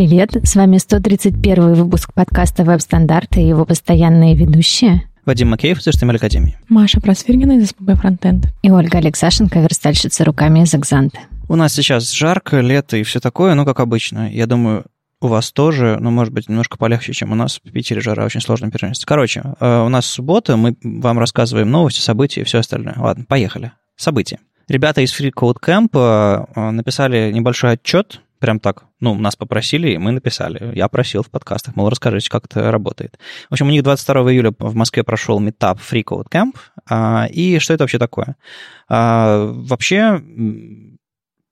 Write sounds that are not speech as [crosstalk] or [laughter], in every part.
Привет, с вами 131 выпуск подкаста «Веб-стандарты» и его постоянные ведущие. Вадим Макеев из HTML Академии. Маша Просвиргина из СПБ Фронтенд. И Ольга Алексашенко, верстальщица руками из Экзанта. У нас сейчас жарко, лето и все такое, ну, как обычно. Я думаю, у вас тоже, но, может быть, немножко полегче, чем у нас. В Питере жара очень сложно переносится. Короче, э, у нас суббота, мы вам рассказываем новости, события и все остальное. Ладно, поехали. События. Ребята из Free Code Camp э, написали небольшой отчет Прям так. Ну, нас попросили, и мы написали. Я просил в подкастах, мол, расскажите, как это работает. В общем, у них 22 июля в Москве прошел метап Free Code Camp. А, и что это вообще такое? А, вообще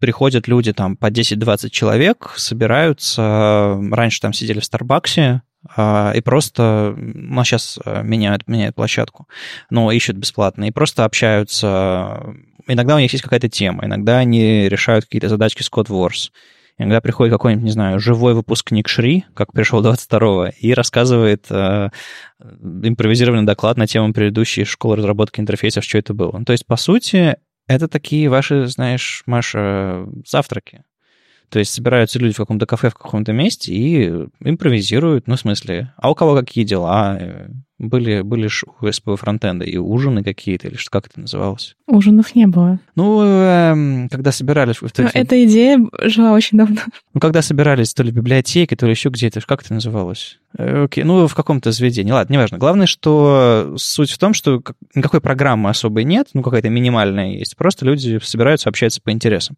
приходят люди там по 10-20 человек, собираются, раньше там сидели в Старбаксе, а, и просто, ну, сейчас меняют, меняют площадку, но ищут бесплатно, и просто общаются. Иногда у них есть какая-то тема, иногда они решают какие-то задачки с Code Иногда приходит какой-нибудь, не знаю, живой выпускник Шри, как пришел 22-го, и рассказывает э, импровизированный доклад на тему предыдущей школы разработки интерфейсов, что это было. Ну, то есть, по сути, это такие ваши, знаешь, Маша, завтраки. То есть собираются люди в каком-то кафе в каком-то месте и импровизируют, ну, в смысле, а у кого какие дела, были, были ж у СП фронтенда и ужины какие-то, или что, как это называлось? Ужинов не было. Ну, э, когда собирались... В, Но эта идея жила очень давно. Ну, когда собирались то ли в библиотеке, то ли еще где-то, как это называлось? Э, окей, ну, в каком-то заведении. Ладно, неважно. Главное, что суть в том, что никакой программы особой нет, ну, какая-то минимальная есть. Просто люди собираются, общаются по интересам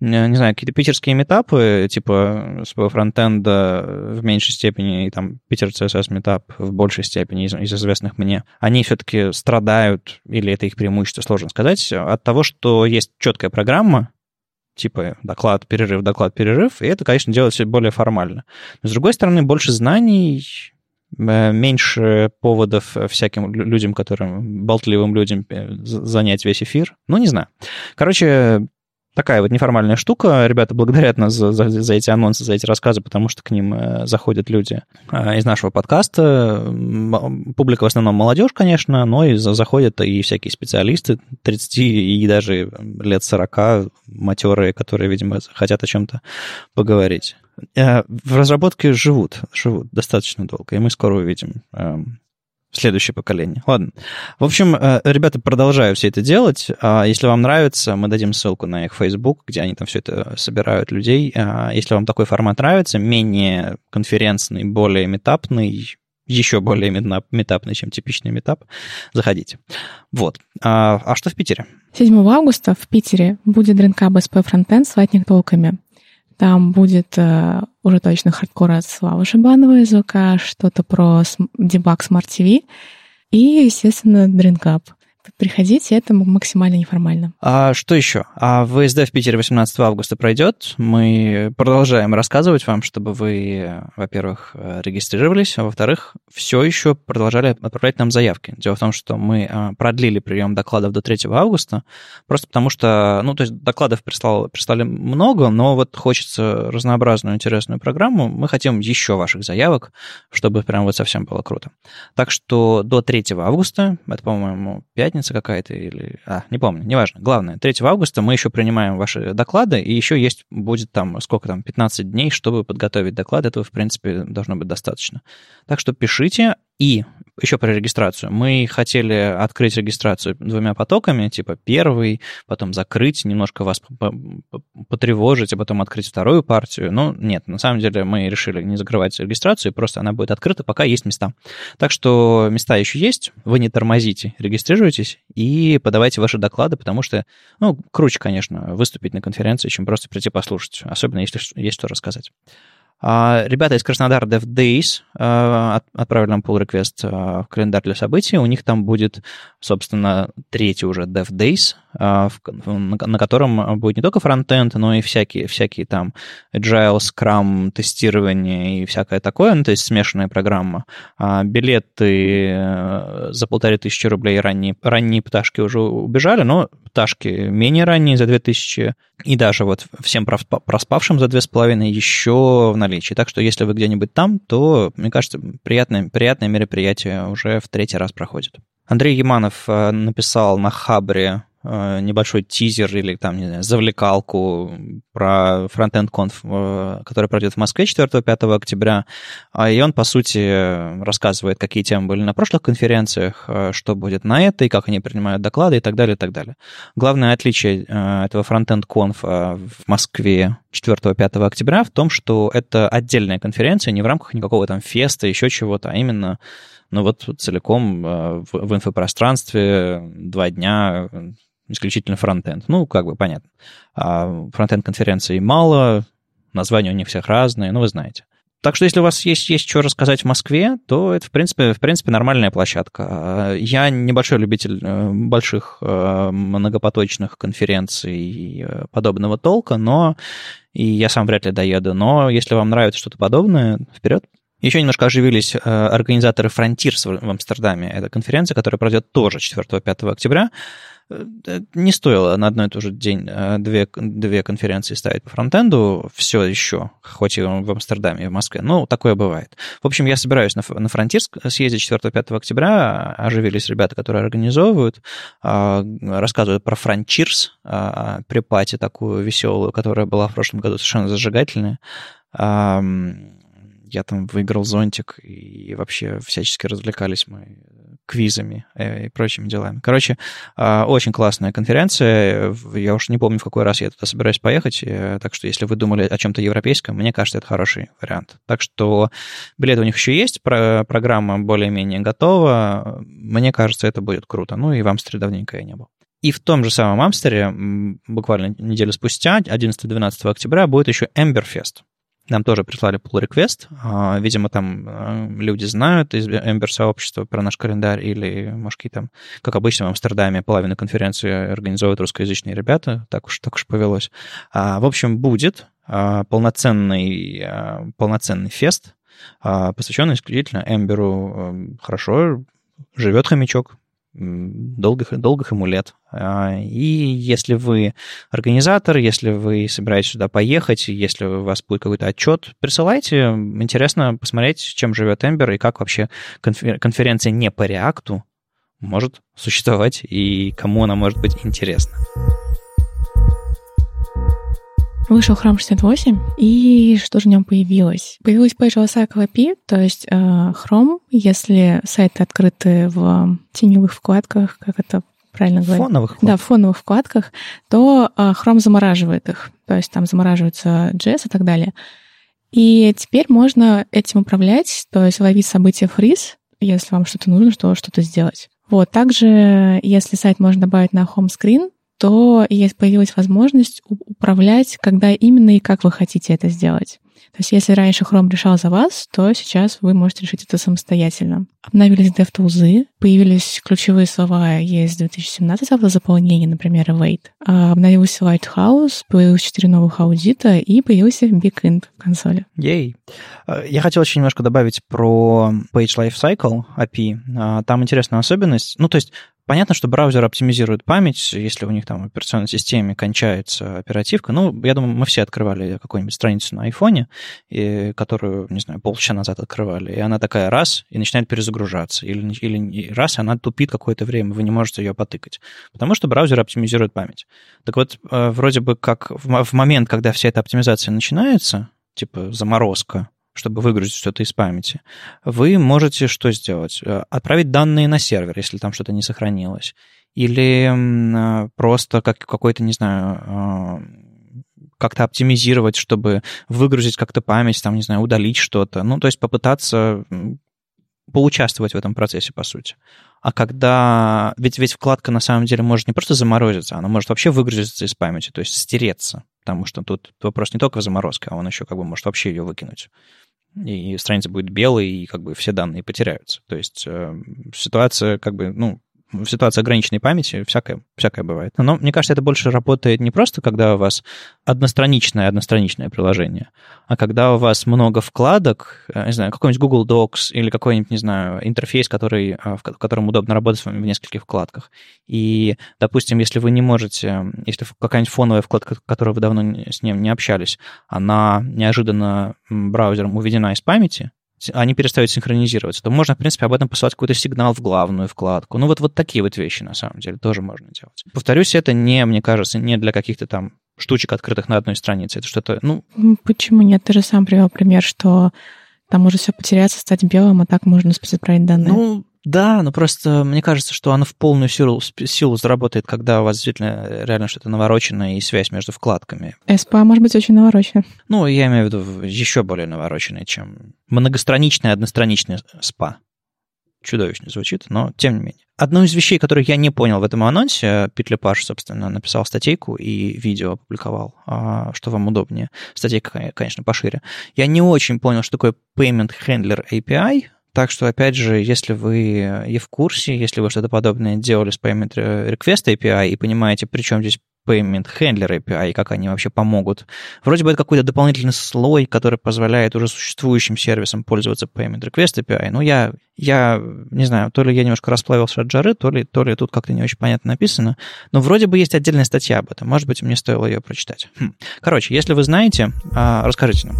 не знаю, какие-то питерские метапы, типа своего фронтенда в меньшей степени, и там Питер CSS метап в большей степени из, из известных мне, они все-таки страдают, или это их преимущество, сложно сказать, от того, что есть четкая программа, типа доклад, перерыв, доклад, перерыв, и это, конечно, делает все более формально. Но, с другой стороны, больше знаний, э, меньше поводов всяким людям, которым, болтливым людям э, занять весь эфир. Ну, не знаю. Короче, такая вот неформальная штука. Ребята благодарят нас за, за, за эти анонсы, за эти рассказы, потому что к ним э, заходят люди э, из нашего подкаста. Публика в основном молодежь, конечно, но и заходят и всякие специалисты 30 и даже лет 40, матерые, которые, видимо, хотят о чем-то поговорить. Э, в разработке живут, живут достаточно долго, и мы скоро увидим эм, следующее поколение. Ладно. В общем, э, ребята продолжают все это делать. А если вам нравится, мы дадим ссылку на их Facebook, где они там все это собирают людей. А если вам такой формат нравится, менее конференцный, более метапный, еще более метапный, чем типичный метап, заходите. Вот. А, а что в Питере? 7 августа в Питере будет дринкап SPB Frontend с lightning толками. Там будет э, уже точно хардкор от Славы Шибанова из ОК, что-то про дебаг Smart TV и, естественно, дринкап. Приходите, это максимально неформально. А что еще? А ВСД в Питере 18 августа пройдет. Мы продолжаем рассказывать вам, чтобы вы, во-первых, регистрировались, а во-вторых, все еще продолжали отправлять нам заявки. Дело в том, что мы а, продлили прием докладов до 3 августа, просто потому что, ну, то есть докладов прислал, прислали много, но вот хочется разнообразную, интересную программу. Мы хотим еще ваших заявок, чтобы прям вот совсем было круто. Так что до 3 августа, это, по-моему, пятница, пятница какая-то или... А, не помню, неважно. Главное, 3 августа мы еще принимаем ваши доклады, и еще есть, будет там, сколько там, 15 дней, чтобы подготовить доклад. Этого, в принципе, должно быть достаточно. Так что пишите, и еще про регистрацию. Мы хотели открыть регистрацию двумя потоками, типа первый, потом закрыть, немножко вас потревожить, а потом открыть вторую партию. Но нет, на самом деле мы решили не закрывать регистрацию, просто она будет открыта, пока есть места. Так что места еще есть, вы не тормозите, регистрируйтесь и подавайте ваши доклады, потому что, ну, круче, конечно, выступить на конференции, чем просто прийти послушать, особенно если есть что рассказать. А, ребята из Краснодара Dev Days а, отправили нам pull request а, в календарь для событий. У них там будет, собственно, третий уже Dev Days, на котором будет не только фронтенд, но и всякие, всякие там agile, scrum, тестирование и всякое такое, ну, то есть смешанная программа. Билеты э, за полторы тысячи рублей ранние, ранние пташки уже убежали, но пташки менее ранние за две тысячи и даже вот всем проспавшим за две с половиной еще в наличии. Так что если вы где-нибудь там, то, мне кажется, приятное, приятное мероприятие уже в третий раз проходит. Андрей Яманов э, написал на Хабре небольшой тизер или там, не знаю, завлекалку про Frontend Conf, э, который пройдет в Москве 4-5 октября. А, и он, по сути, рассказывает, какие темы были на прошлых конференциях, э, что будет на этой, как они принимают доклады и так далее, и так далее. Главное отличие этого Frontend Conf в Москве 4-5 октября в том, что это отдельная конференция, не в рамках никакого там феста, еще чего-то, а именно ну вот целиком в, в инфопространстве два дня исключительно фронтенд. Ну, как бы понятно. А фронтенд конференций мало, названия у них всех разные, ну, вы знаете. Так что если у вас есть, есть что рассказать в Москве, то это, в принципе, в принципе, нормальная площадка. Я небольшой любитель э, больших э, многопоточных конференций э, подобного толка, но и я сам вряд ли доеду. Но если вам нравится что-то подобное, вперед. Еще немножко оживились организаторы Frontiers в Амстердаме. Это конференция, которая пройдет тоже 4-5 октября. Э, не стоило на одной и тот же день э, две, две конференции ставить по фронтенду, все еще, хоть и в Амстердаме, и в Москве. Ну, такое бывает. В общем, я собираюсь на, на Фронтирск съездить 4-5 октября. Оживились ребята, которые организовывают, а, рассказывают про Фронтирс, а, при пати такую веселую, которая была в прошлом году совершенно зажигательная я там выиграл зонтик, и вообще всячески развлекались мы квизами э, и прочими делами. Короче, а, очень классная конференция. Я уж не помню, в какой раз я туда собираюсь поехать, э, так что если вы думали о чем-то европейском, мне кажется, это хороший вариант. Так что билеты у них еще есть, программа более-менее готова. Мне кажется, это будет круто. Ну и в Амстере давненько я не был. И в том же самом Амстере, буквально неделю спустя, 11-12 октября, будет еще Emberfest. Нам тоже прислали pull request. А, видимо, там а, люди знают из Ember сообщества про наш календарь или, может, там, как обычно в Амстердаме, половину конференции организовывают русскоязычные ребята. Так уж, так уж повелось. А, в общем, будет полноценный, полноценный фест, посвященный исключительно Эмберу. Хорошо живет хомячок, долгих, долгих ему лет. А, и если вы организатор, если вы собираетесь сюда поехать, если у вас будет какой-то отчет, присылайте. Интересно посмотреть, чем живет Эмбер и как вообще конференция не по реакту может существовать и кому она может быть интересна. Вышел Chrome 68, и что же в нем появилось? Появилась Page Cycle API, то есть э, Chrome, если сайты открыты в теневых вкладках, как это правильно говорить? Фоновых вкладках. Да, в фоновых вкладках, то э, Chrome замораживает их. То есть там замораживаются JS и так далее. И теперь можно этим управлять, то есть ловить события фриз, если вам что-то нужно, что что-то сделать. Вот, также, если сайт можно добавить на home screen, то есть появилась возможность управлять, когда именно и как вы хотите это сделать. То есть если раньше Chrome решал за вас, то сейчас вы можете решить это самостоятельно. Обновились DevTools, появились ключевые слова есть 2017 в заполнении, например, await. А обновился Lighthouse, появилось 4 новых аудита и появился BigInt в консоли. Ей. А, я хотел еще немножко добавить про Page Lifecycle API. А, там интересная особенность. Ну, то есть Понятно, что браузер оптимизирует память, если у них там в операционной системе кончается оперативка. Ну, я думаю, мы все открывали какую-нибудь страницу на айфоне, и, которую, не знаю, полчаса назад открывали, и она такая раз, и начинает перезагружаться. Или, или раз, она тупит какое-то время, вы не можете ее потыкать. Потому что браузер оптимизирует память. Так вот, э, вроде бы как в момент, когда вся эта оптимизация начинается, типа заморозка, чтобы выгрузить что-то из памяти, вы можете что сделать? Э, отправить данные на сервер, если там что-то не сохранилось. Или э, просто как какой-то, не знаю, э, как-то оптимизировать, чтобы выгрузить как-то память, там, не знаю, удалить что-то. Ну, то есть попытаться поучаствовать в этом процессе, по сути. А когда... Ведь, ведь вкладка на самом деле может не просто заморозиться, она может вообще выгрузиться из памяти, то есть стереться. Потому что тут вопрос не только в заморозке, а он еще как бы может вообще ее выкинуть и страница будет белой, и как бы все данные потеряются. То есть э, ситуация как бы, ну, в ситуации ограниченной памяти всякое, всякое бывает. Но мне кажется, это больше работает не просто, когда у вас одностраничное одностраничное приложение, а когда у вас много вкладок, э, не знаю, какой-нибудь Google Docs или какой-нибудь, не знаю, интерфейс, который, э, в котором удобно работать с вами в нескольких вкладках. И, допустим, если вы не можете, если какая-нибудь фоновая вкладка, которую вы давно с ним не общались, она неожиданно браузером уведена из памяти, они перестают синхронизироваться, то можно, в принципе, об этом посылать какой-то сигнал в главную вкладку. Ну, вот, вот такие вот вещи, на самом деле, тоже можно делать. Повторюсь, это не, мне кажется, не для каких-то там штучек, открытых на одной странице. Это что-то, ну... Почему нет? Ты же сам привел пример, что там может все потеряться, стать белым, а так можно отправить данные. Ну, да, но просто мне кажется, что оно в полную силу, силу заработает, когда у вас действительно реально что-то навороченное и связь между вкладками. СПА может быть очень навороченный. Ну, я имею в виду еще более навороченный, чем многостраничный, одностраничный СПА. Чудовищно звучит, но тем не менее. Одну из вещей, которую я не понял в этом анонсе, Петля Паш, собственно, написал статейку и видео опубликовал, а, что вам удобнее. Статейка, конечно, пошире. Я не очень понял, что такое Payment Handler API, так что, опять же, если вы и в курсе, если вы что-то подобное делали с Payment Request API и понимаете, при чем здесь Payment Handler API, и как они вообще помогут. Вроде бы это какой-то дополнительный слой, который позволяет уже существующим сервисам пользоваться Payment Request API. Но я, я не знаю, то ли я немножко расплавился от жары, то ли, то ли тут как-то не очень понятно написано. Но вроде бы есть отдельная статья об этом. Может быть, мне стоило ее прочитать. Хм. Короче, если вы знаете, а, расскажите нам.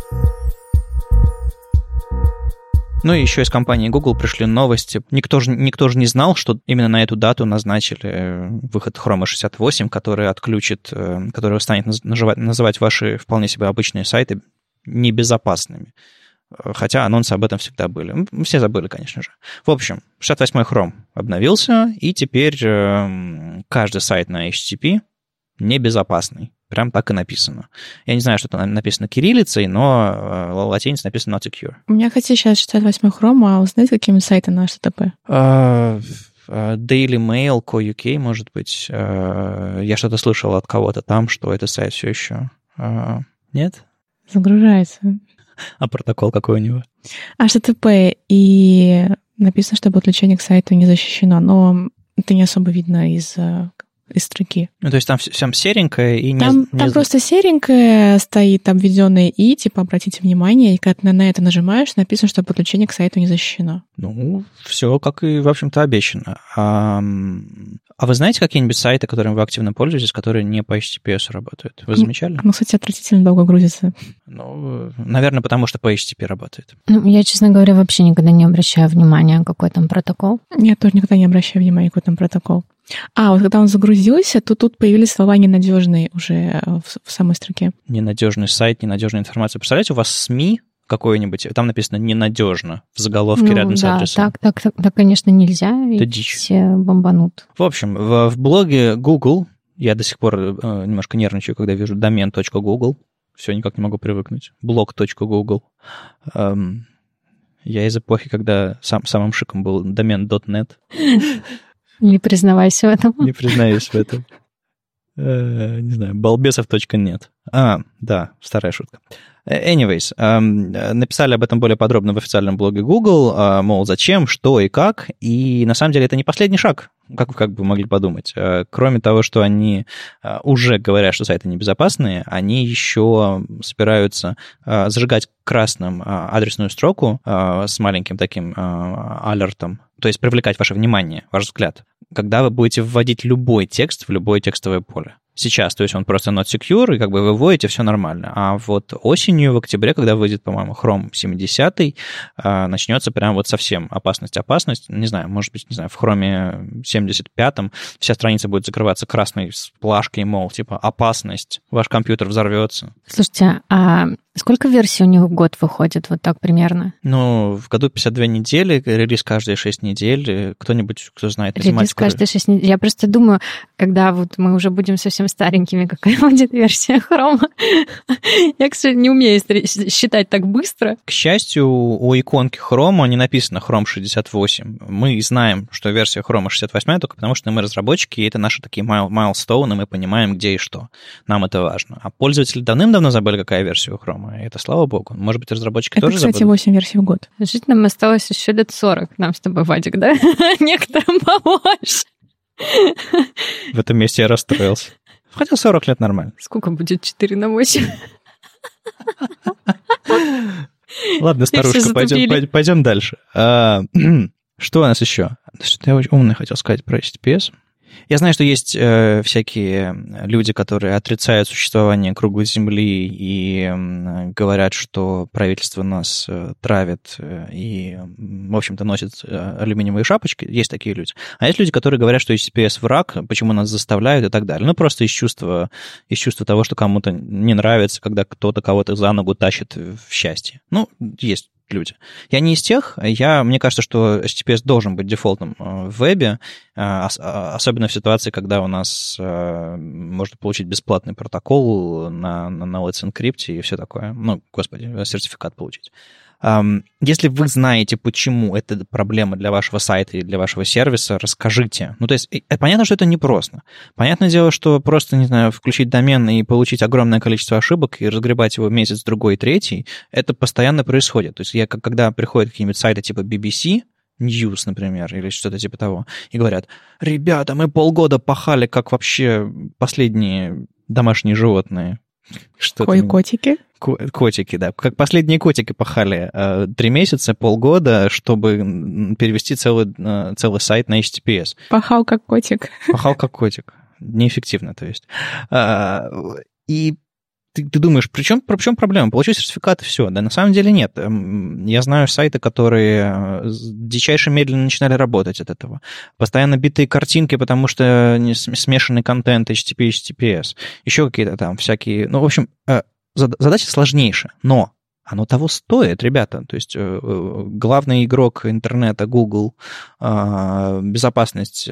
Ну и еще из компании Google пришли новости. Никто же, никто же не знал, что именно на эту дату назначили э, выход Chrome 68, который отключит, э, который станет называть, называть ваши вполне себе обычные сайты небезопасными. Хотя анонсы об этом всегда были. Все забыли, конечно же. В общем, 68-й Chrome обновился, и теперь э, каждый сайт на HTTP небезопасный. Прям так и написано. Я не знаю, что там написано кириллицей, но э, латиницей написано not secure. У меня, хотя сейчас 68 Chrome, а узнать, какими сайтами на HTTP? Uh, Daily Mail, Co.uk, может быть. Uh, я что-то слышал от кого-то там, что этот сайт все еще... Uh, нет? Загружается. А протокол какой у него? HTTP, и написано, что подключение к сайту не защищено, но это не особо видно из из строки. Ну, то есть там всем серенькое и не... Там, не... там просто серенькое стоит обведенное «и», типа, обратите внимание, и когда на это нажимаешь, написано, что подключение к сайту не защищено. Ну, все как и, в общем-то, обещано. А, а вы знаете какие-нибудь сайты, которыми вы активно пользуетесь, которые не по HTTPS работают? Вы замечали? Ну, кстати, отвратительно долго грузится. Ну, наверное, потому что по HTTP работает. Ну, я, честно говоря, вообще никогда не обращаю внимания, какой там протокол. Я тоже никогда не обращаю внимания, какой там протокол. А, вот когда он загрузился, то тут появились слова ненадежные уже э, в, в самой строке. Ненадежный сайт, ненадежная информация. Представляете, у вас СМИ какое-нибудь, там написано «ненадежно» в заголовке ну, рядом да, с адресом. Так, так, так, так, конечно, нельзя. Это дичь. Все бомбанут. В общем, в, в блоге Google, я до сих пор э, немножко нервничаю, когда вижу домен.google, все никак не могу привыкнуть, blog.google. Эм, я из эпохи, когда сам, самым шиком был домен .net. [laughs] Не признавайся в этом. Не признаюсь в этом. Э, не знаю, балбесов.нет. А, да, старая шутка. Anyways, написали об этом более подробно в официальном блоге Google, а, мол, зачем, что и как. И на самом деле это не последний шаг, как, как бы могли подумать. Э, кроме того, что они э, уже говорят, что сайты небезопасные, они еще собираются зажигать красным адресную строку с маленьким таким алертом, то есть привлекать ваше внимание, ваш взгляд, когда вы будете вводить любой текст в любое текстовое поле сейчас, то есть он просто not secure, и как бы вы вводите, все нормально. А вот осенью, в октябре, когда выйдет, по-моему, Chrome 70, а, начнется прям вот совсем опасность-опасность. Не знаю, может быть, не знаю, в Chrome 75 вся страница будет закрываться красной сплашкой, мол, типа, опасность, ваш компьютер взорвется. Слушайте, а Сколько версий у них в год выходит, вот так примерно? Ну, в году 52 недели, релиз каждые 6 недель. Кто-нибудь, кто знает математику... Релиз каждые 6 недель. Я просто думаю, когда вот мы уже будем совсем старенькими, какая [laughs] будет версия хрома. Я, кстати, не умею считать так быстро. К счастью, у иконки хрома не написано Chrome 68. Мы знаем, что версия хрома 68 только потому, что мы разработчики, и это наши такие майлстоуны, мы понимаем, где и что. Нам это важно. А пользователи давным-давно забыли, какая версия у хрома и это слава богу. Может быть, разработчики это, тоже кстати, забыли? 8 версий в год. Жить нам осталось еще лет 40, нам с тобой, Вадик, да? [laughs] Некоторым помочь. В этом месте я расстроился. Хотя 40 лет нормально. Сколько будет 4 на 8? [laughs] Ладно, старушка, пойдем, пойдем дальше. А, [clears throat] что у нас еще? Что-то я очень умное хотел сказать про HTTPS. Я знаю, что есть э, всякие люди, которые отрицают существование круглой Земли и э, говорят, что правительство нас э, травит э, и, в общем-то, носит э, алюминиевые шапочки. Есть такие люди. А есть люди, которые говорят, что HTTPS враг, почему нас заставляют и так далее. Ну, просто из чувства, из чувства того, что кому-то не нравится, когда кто-то кого-то за ногу тащит в счастье. Ну, есть люди. Я не из тех, я, мне кажется, что HTTPS должен быть дефолтом э, в вебе, э, особенно в ситуации, когда у нас э, можно получить бесплатный протокол на, на, на Let's Encrypt и все такое. Ну, господи, сертификат получить. Если вы знаете, почему это проблема для вашего сайта и для вашего сервиса, расскажите. Ну, то есть, понятно, что это непросто. Понятное дело, что просто, не знаю, включить домен и получить огромное количество ошибок и разгребать его месяц, другой, третий, это постоянно происходит. То есть, я, когда приходят какие-нибудь сайты типа BBC, News, например, или что-то типа того, и говорят, ребята, мы полгода пахали, как вообще последние домашние животные. Что Кой-котики? Котики, да. Как последние котики пахали э, три месяца, полгода, чтобы перевести целый, э, целый сайт на HTTPS. Пахал как котик. Пахал как котик. Неэффективно, то есть. А, и ты, ты думаешь, при чем, при чем проблема? Получил сертификат и все. Да на самом деле нет. Эм, я знаю сайты, которые э, дичайше медленно начинали работать от этого. Постоянно битые картинки, потому что смешанный контент HTTP, HTTPS. Еще какие-то там всякие... Ну, в общем, э, задача сложнейшая, но оно того стоит, ребята. То есть э, главный игрок интернета Google, безопасность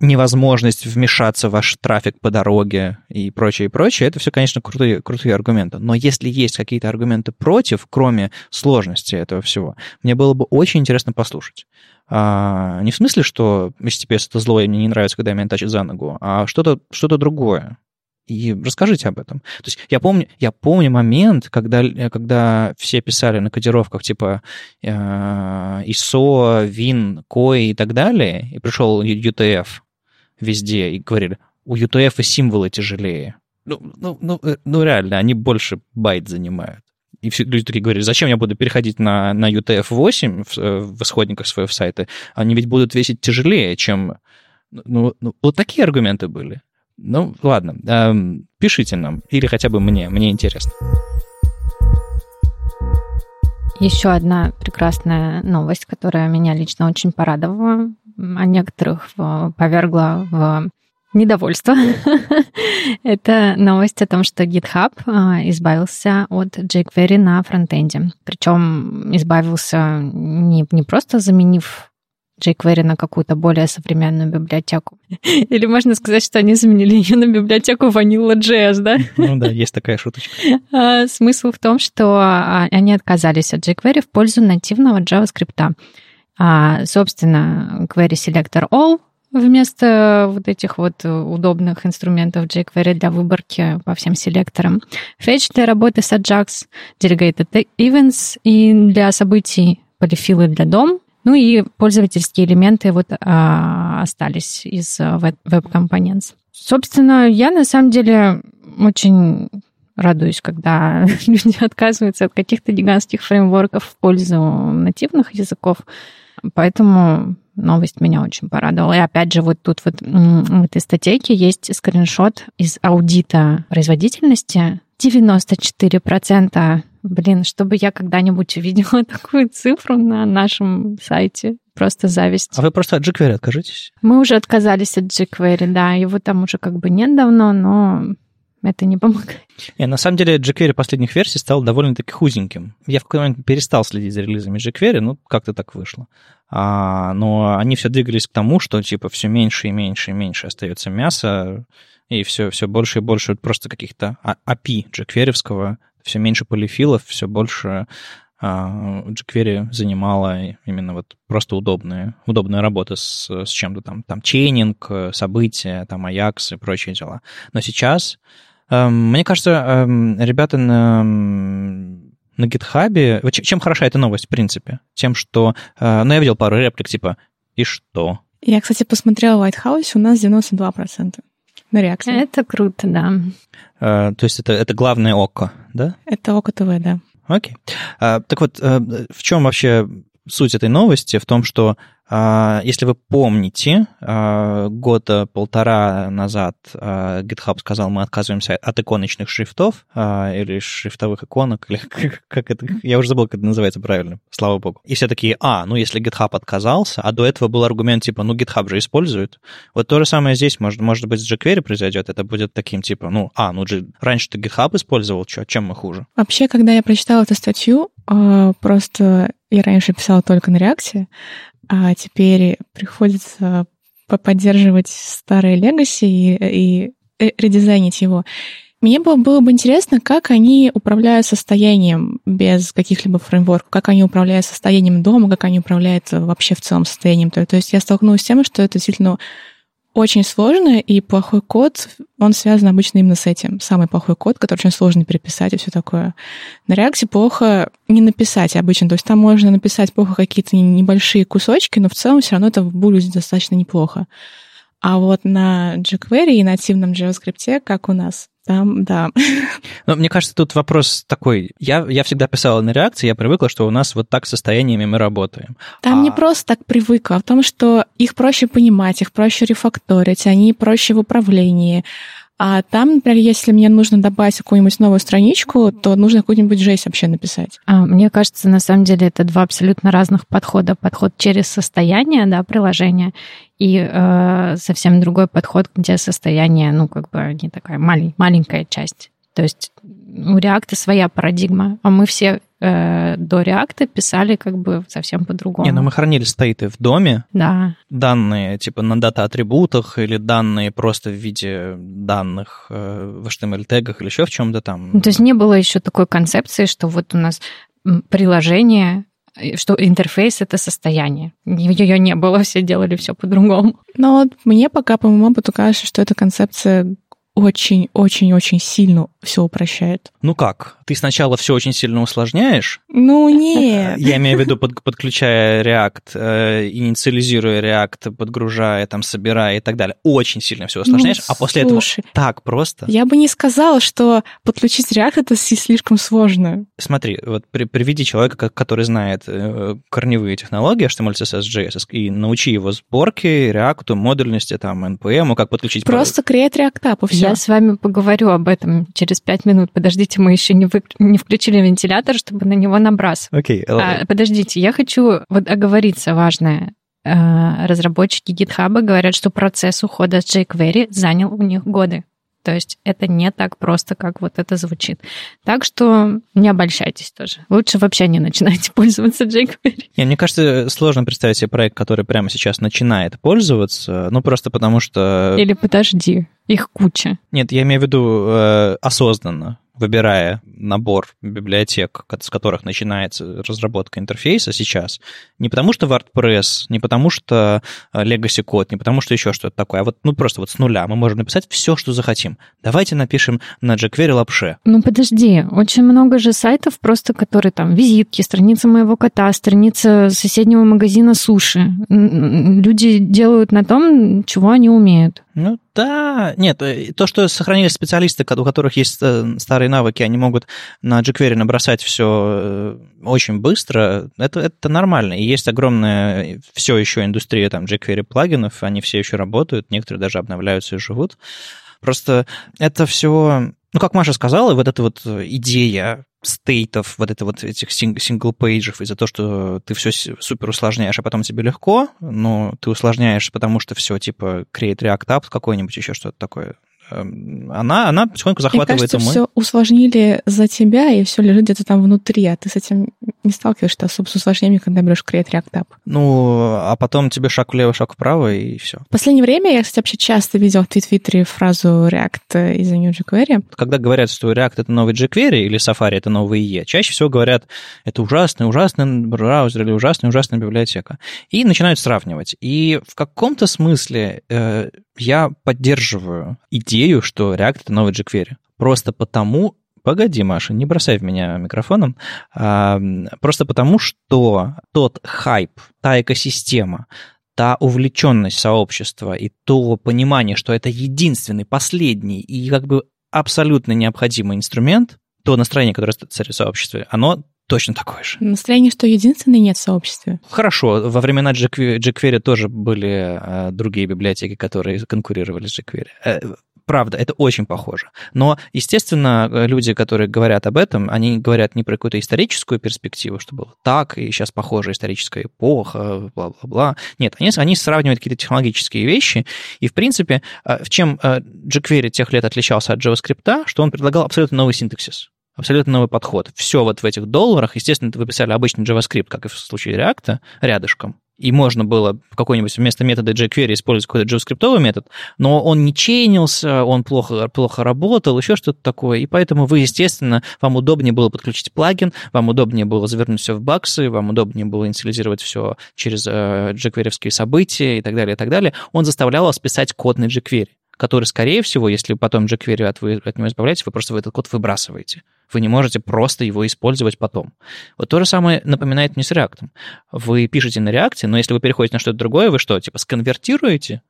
невозможность вмешаться в ваш трафик по дороге и прочее, и прочее, это все, конечно, крутые, крутые аргументы. Но если есть какие-то аргументы против, кроме сложности этого всего, мне было бы очень интересно послушать. А, не в смысле, что HTTPS это зло, и мне не нравится, когда меня тащат за ногу, а что-то что другое. И расскажите об этом. То есть я помню, я помню момент, когда, когда все писали на кодировках типа э, ISO, WIN, COI и так далее, и пришел UTF, везде и говорили, у UTF и символы тяжелее. Ну, ну, ну, э, ну реально, они больше байт занимают. И все люди такие говорили, зачем я буду переходить на, на UTF-8 в, э, в исходниках своего сайта? Они ведь будут весить тяжелее, чем... Ну, ну, вот такие аргументы были. Ну, ладно, э, пишите нам, или хотя бы мне, мне интересно. Еще одна прекрасная новость, которая меня лично очень порадовала а некоторых повергла в недовольство. [laughs] Это новость о том, что GitHub а, избавился от jQuery на фронтенде. Причем избавился не, не просто заменив jQuery на какую-то более современную библиотеку. [laughs] Или можно сказать, что они заменили ее на библиотеку Vanilla.js, да? [laughs] Ну да, есть такая шуточка. А, смысл в том, что они отказались от jQuery в пользу нативного JavaScript. А, собственно, Query Selector All вместо вот этих вот удобных инструментов jQuery для выборки по всем селекторам. Fetch для работы с Ajax, Delegated Events и для событий полифилы для дом. Ну и пользовательские элементы вот а, остались из Web Components. Собственно, я на самом деле очень радуюсь, когда [laughs] люди отказываются от каких-то гигантских фреймворков в пользу нативных языков. Поэтому новость меня очень порадовала. И опять же, вот тут вот в этой статейке есть скриншот из аудита производительности. 94%. Блин, чтобы я когда-нибудь увидела [laughs] такую цифру на нашем сайте. Просто зависть. А вы просто от jQuery откажитесь? Мы уже отказались от jQuery, да. Его там уже как бы нет давно, но это не помогает. Не, на самом деле jQuery последних версий стал довольно-таки худеньким. Я в какой-то момент перестал следить за релизами jQuery, ну, как-то так вышло. А, но они все двигались к тому, что, типа, все меньше и меньше и меньше остается мяса, и все, все больше и больше просто каких-то API jQuery, все меньше полифилов, все больше а, jQuery занимала именно вот просто удобная, удобная работа с, с чем-то там, там чейнинг, события, там Ajax и прочие дела. Но сейчас Эм, мне кажется, эм, ребята на, на GitHub... Чем хороша эта новость, в принципе? Тем, что... Э, ну, я видел пару реплик, типа, и что? Я, кстати, посмотрела в White House, у нас 92% на реакции. Это круто, да. Э, то есть это, это главное ОКО, да? Это ОКО ТВ, да. Окей. А, так вот, в чем вообще суть этой новости? В том, что А, если вы помните, а, года полтора назад а, GitHub сказал, мы отказываемся от иконочных шрифтов или шрифтовых иконок, или [laughs] как это, я уже забыл, как это называется правильно, слава богу. И все такие, а, ну если GitHub отказался, а до этого был аргумент типа, ну GitHub же использует. Вот то же самое здесь, может, может быть, с jQuery произойдет, это будет таким типа, ну, а, ну раньше ты GitHub использовал, что, чем мы хуже? Вообще, когда я прочитала эту статью, просто я раньше писала только на реакции, а теперь приходится поддерживать старые легаси и, и редизайнить его. Мне было, было бы интересно, как они управляют состоянием без каких-либо фреймворков, как они управляют состоянием дома, как они управляют вообще в целом состоянием. То, то есть я столкнулась с тем, что это действительно очень сложно, и плохой код, он связан обычно именно с этим. Самый плохой код, который очень сложно переписать и все такое. На реакции плохо не написать обычно. То есть там можно написать плохо какие-то небольшие кусочки, но в целом все равно это выглядит достаточно неплохо. А вот на jQuery и нативном JavaScript, как у нас, там, да. Но мне кажется, тут вопрос такой. Я, я всегда писала на реакции, я привыкла, что у нас вот так состояниями мы работаем. Там а... не просто так привыкла, а в том, что их проще понимать, их проще рефакторить, они проще в управлении. А там, например, если мне нужно добавить какую-нибудь новую страничку, то нужно какую-нибудь жесть вообще написать. А, мне кажется, на самом деле это два абсолютно разных подхода. Подход через состояние да, приложения и э, совсем другой подход, где состояние, ну, как бы не такая малень, маленькая часть. То есть у React своя парадигма, а мы все э, до React писали как бы совсем по-другому. Не, ну мы хранили стейты в доме. Да. Данные типа на дата-атрибутах или данные просто в виде данных э, в HTML-тегах или еще в чем-то там. Ну, то есть не было еще такой концепции, что вот у нас приложение что интерфейс — это состояние. Ее не было, все делали все по-другому. Но вот мне пока, по моему опыту, кажется, что эта концепция очень-очень-очень сильно все упрощает. Ну как? Ты сначала все очень сильно усложняешь? Ну нет. Я имею в виду, под, подключая React, э, инициализируя React, подгружая, там, собирая и так далее. Очень сильно все усложняешь, ну, а после слушай, этого так просто. Я бы не сказала, что подключить React это слишком сложно. Смотри, вот при, приведи человека, который знает э, корневые технологии HTML, CSS, JS, и научи его сборке, React, модульности, там, NPM, как подключить... Просто create React и все. Я с вами поговорю об этом через пять минут. Подождите, мы еще не, вы... не включили вентилятор, чтобы на него набрасывать. Окей. Okay. А, подождите, я хочу вот оговориться важное. А, разработчики GitHub говорят, что процесс ухода с jQuery занял у них годы. То есть это не так просто, как вот это звучит. Так что не обольщайтесь тоже. Лучше вообще не начинайте [laughs] пользоваться jQuery. Не, мне кажется, сложно представить себе проект, который прямо сейчас начинает пользоваться, ну просто потому что... Или подожди, их куча. Нет, я имею в виду э, осознанно выбирая набор библиотек, с которых начинается разработка интерфейса сейчас, не потому что WordPress, не потому что э, Legacy код, не потому что еще что-то такое, а вот ну просто вот с нуля мы можем написать все, что захотим. Давайте напишем на jQuery лапше. Ну подожди, очень много же сайтов просто, которые там визитки, страница моего кота, страница соседнего магазина суши. Люди делают на том, чего они умеют. Ну да, нет, э, то, что сохранились специалисты, у которых есть э, старые навыки, они могут на jQuery набросать все э, очень быстро, это, это нормально. И есть огромная все еще индустрия там jQuery плагинов, они все еще работают, некоторые даже обновляются и живут. Просто это все, ну, как Маша сказала, вот эта вот идея стейтов, вот это вот этих сингл-пейджев из-за того, что ты все супер усложняешь, а потом тебе легко, но ты усложняешь, потому что все типа create react app какой-нибудь, еще что-то такое. Эм, она, она потихоньку захватывает Мне кажется, умы. все усложнили за тебя, и все лежит где-то там внутри, а ты с этим не сталкиваешься особо с усложнениями, когда берешь Create React App. Ну, а потом тебе шаг влево, шаг вправо, и все. В последнее время я, кстати, вообще часто видела в Твиттере фразу React из-за New jQuery. Когда говорят, что React — это новый jQuery или Safari — это новый IE, чаще всего говорят, это ужасный, ужасный браузер или ужасная, ужасная библиотека. И начинают сравнивать. И в каком-то смысле э, я поддерживаю идею, что React — это новый jQuery. Просто потому, Погоди, Маша, не бросай в меня микрофоном. А, просто потому, что тот хайп, та экосистема, та увлеченность сообщества и то понимание, что это единственный, последний и как бы абсолютно необходимый инструмент, то настроение, которое царит в сообществе, оно точно такой же. Настроение, что единственный нет в сообществе. Хорошо, во времена jQuery тоже были э, другие библиотеки, которые конкурировали с jQuery. Э, правда, это очень похоже. Но, естественно, люди, которые говорят об этом, они говорят не про какую-то историческую перспективу, что было так, и сейчас похожа историческая эпоха, бла-бла-бла. Нет, они, они сравнивают какие-то технологические вещи, и, в принципе, э, в чем э, jQuery тех лет отличался от JavaScript, что он предлагал абсолютно новый синтаксис абсолютно новый подход. Все вот в этих долларах, естественно, вы писали обычный JavaScript, как и в случае React, рядышком, и можно было какой-нибудь вместо метода jQuery использовать какой-то JavaScript метод, но он не чейнился, он плохо, плохо работал, еще что-то такое, и поэтому вы, естественно, вам удобнее было подключить плагин, вам удобнее было завернуть все в баксы, вам удобнее было инициализировать все через э, jQuery события и так далее, и так далее. Он заставлял вас писать код на jQuery который, скорее всего, если потом jQuery от, вы от него избавляетесь, вы просто этот код выбрасываете. Вы не можете просто его использовать потом. Вот то же самое напоминает мне с React. Вы пишете на React, но если вы переходите на что-то другое, вы что, типа сконвертируете?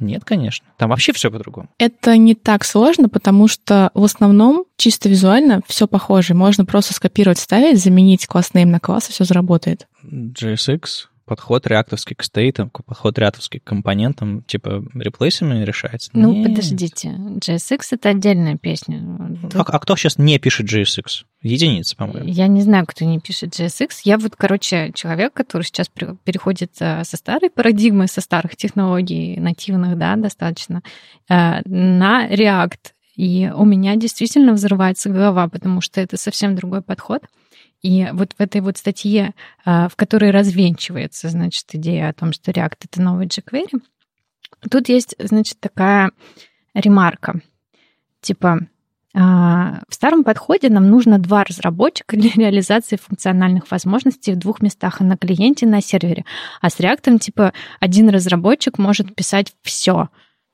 Нет, конечно. Там вообще все по-другому. Это не так сложно, потому что в основном чисто визуально все похоже. Можно просто скопировать, ставить, заменить класс name на класс, и все заработает. JSX подход реактовский к стейтам, подход реактовский к компонентам, типа реплейсами решается? Ну, Нет. подождите. JSX — это отдельная песня. Тут... А, а кто сейчас не пишет JSX? Единицы, по-моему. Я не знаю, кто не пишет JSX. Я вот, короче, человек, который сейчас переходит э, со старой парадигмы, со старых технологий, нативных, да, достаточно, э, на React. И у меня действительно взрывается голова, потому что это совсем другой подход — и вот в этой вот статье, а, в которой развенчивается, значит, идея о том, что React — это новый jQuery, тут есть, значит, такая ремарка. Типа, а, в старом подходе нам нужно два разработчика для реализации функциональных возможностей в двух местах, и на клиенте, и на сервере. А с React, типа, один разработчик может писать все.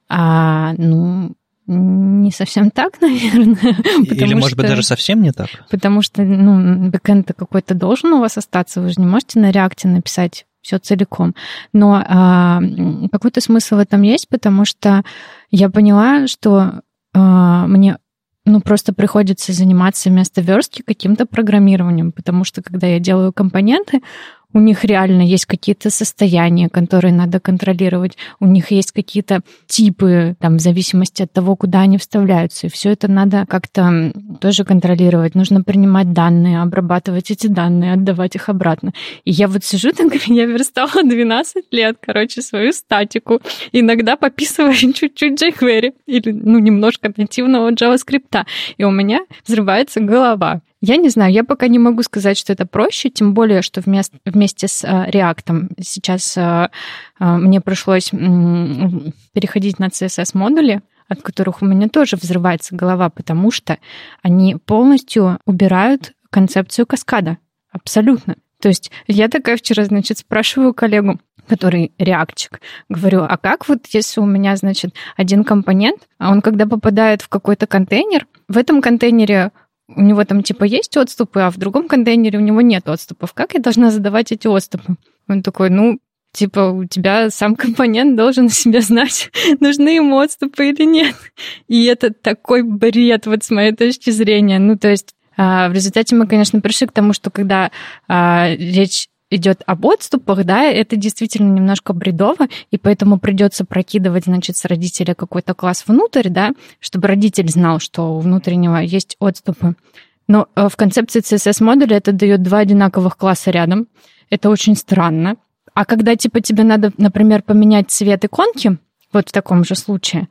А, ну, не совсем так, [laughs] наверное. Или, может что, быть, даже совсем не так? Потому что, ну, бэкэнд какой-то должен у вас остаться, вы же не можете на реакте написать все целиком. Но а, какой-то смысл в этом есть, потому что я поняла, что а, мне ну, просто приходится заниматься вместо верстки каким-то программированием, потому что когда я делаю компоненты, у них реально есть какие-то состояния, которые надо контролировать, у них есть какие-то типы, там, в зависимости от того, куда они вставляются. И все это надо как-то тоже контролировать. Нужно принимать данные, обрабатывать эти данные, отдавать их обратно. И я вот сижу, так [laughs] я верстала 12 лет, короче, свою статику, иногда пописываю [laughs] чуть-чуть jQuery или, ну, немножко нативного JavaScript. И у меня взрывается голова. Я не знаю, я пока не могу сказать, что это проще, тем более, что вместе, вместе с э, React сейчас э, э, мне пришлось переходить на CSS-модули, от которых у меня тоже взрывается голова, потому что они полностью убирают концепцию каскада. Абсолютно. То есть я такая вчера, значит, спрашиваю коллегу, который реакчик. Говорю, а как вот если у меня, значит, один компонент, а он когда попадает в какой-то контейнер, в этом контейнере у него там типа есть отступы, а в другом контейнере у него нет отступов. Как я должна задавать эти отступы? Он такой, ну, типа, у тебя сам компонент должен себя знать, [laughs] нужны ему отступы или нет. И это такой бред, вот с моей точки зрения. Ну, то есть а, в результате мы, конечно, пришли к тому, что когда а, речь идет об отступах, да, это действительно немножко бредово, и поэтому придется прокидывать, значит, с родителя какой-то класс внутрь, да, чтобы родитель знал, что у внутреннего есть отступы. Но э, в концепции CSS-модуля это дает два одинаковых класса рядом. Это очень странно. А когда, типа, тебе надо, например, поменять цвет иконки, вот в таком же случае,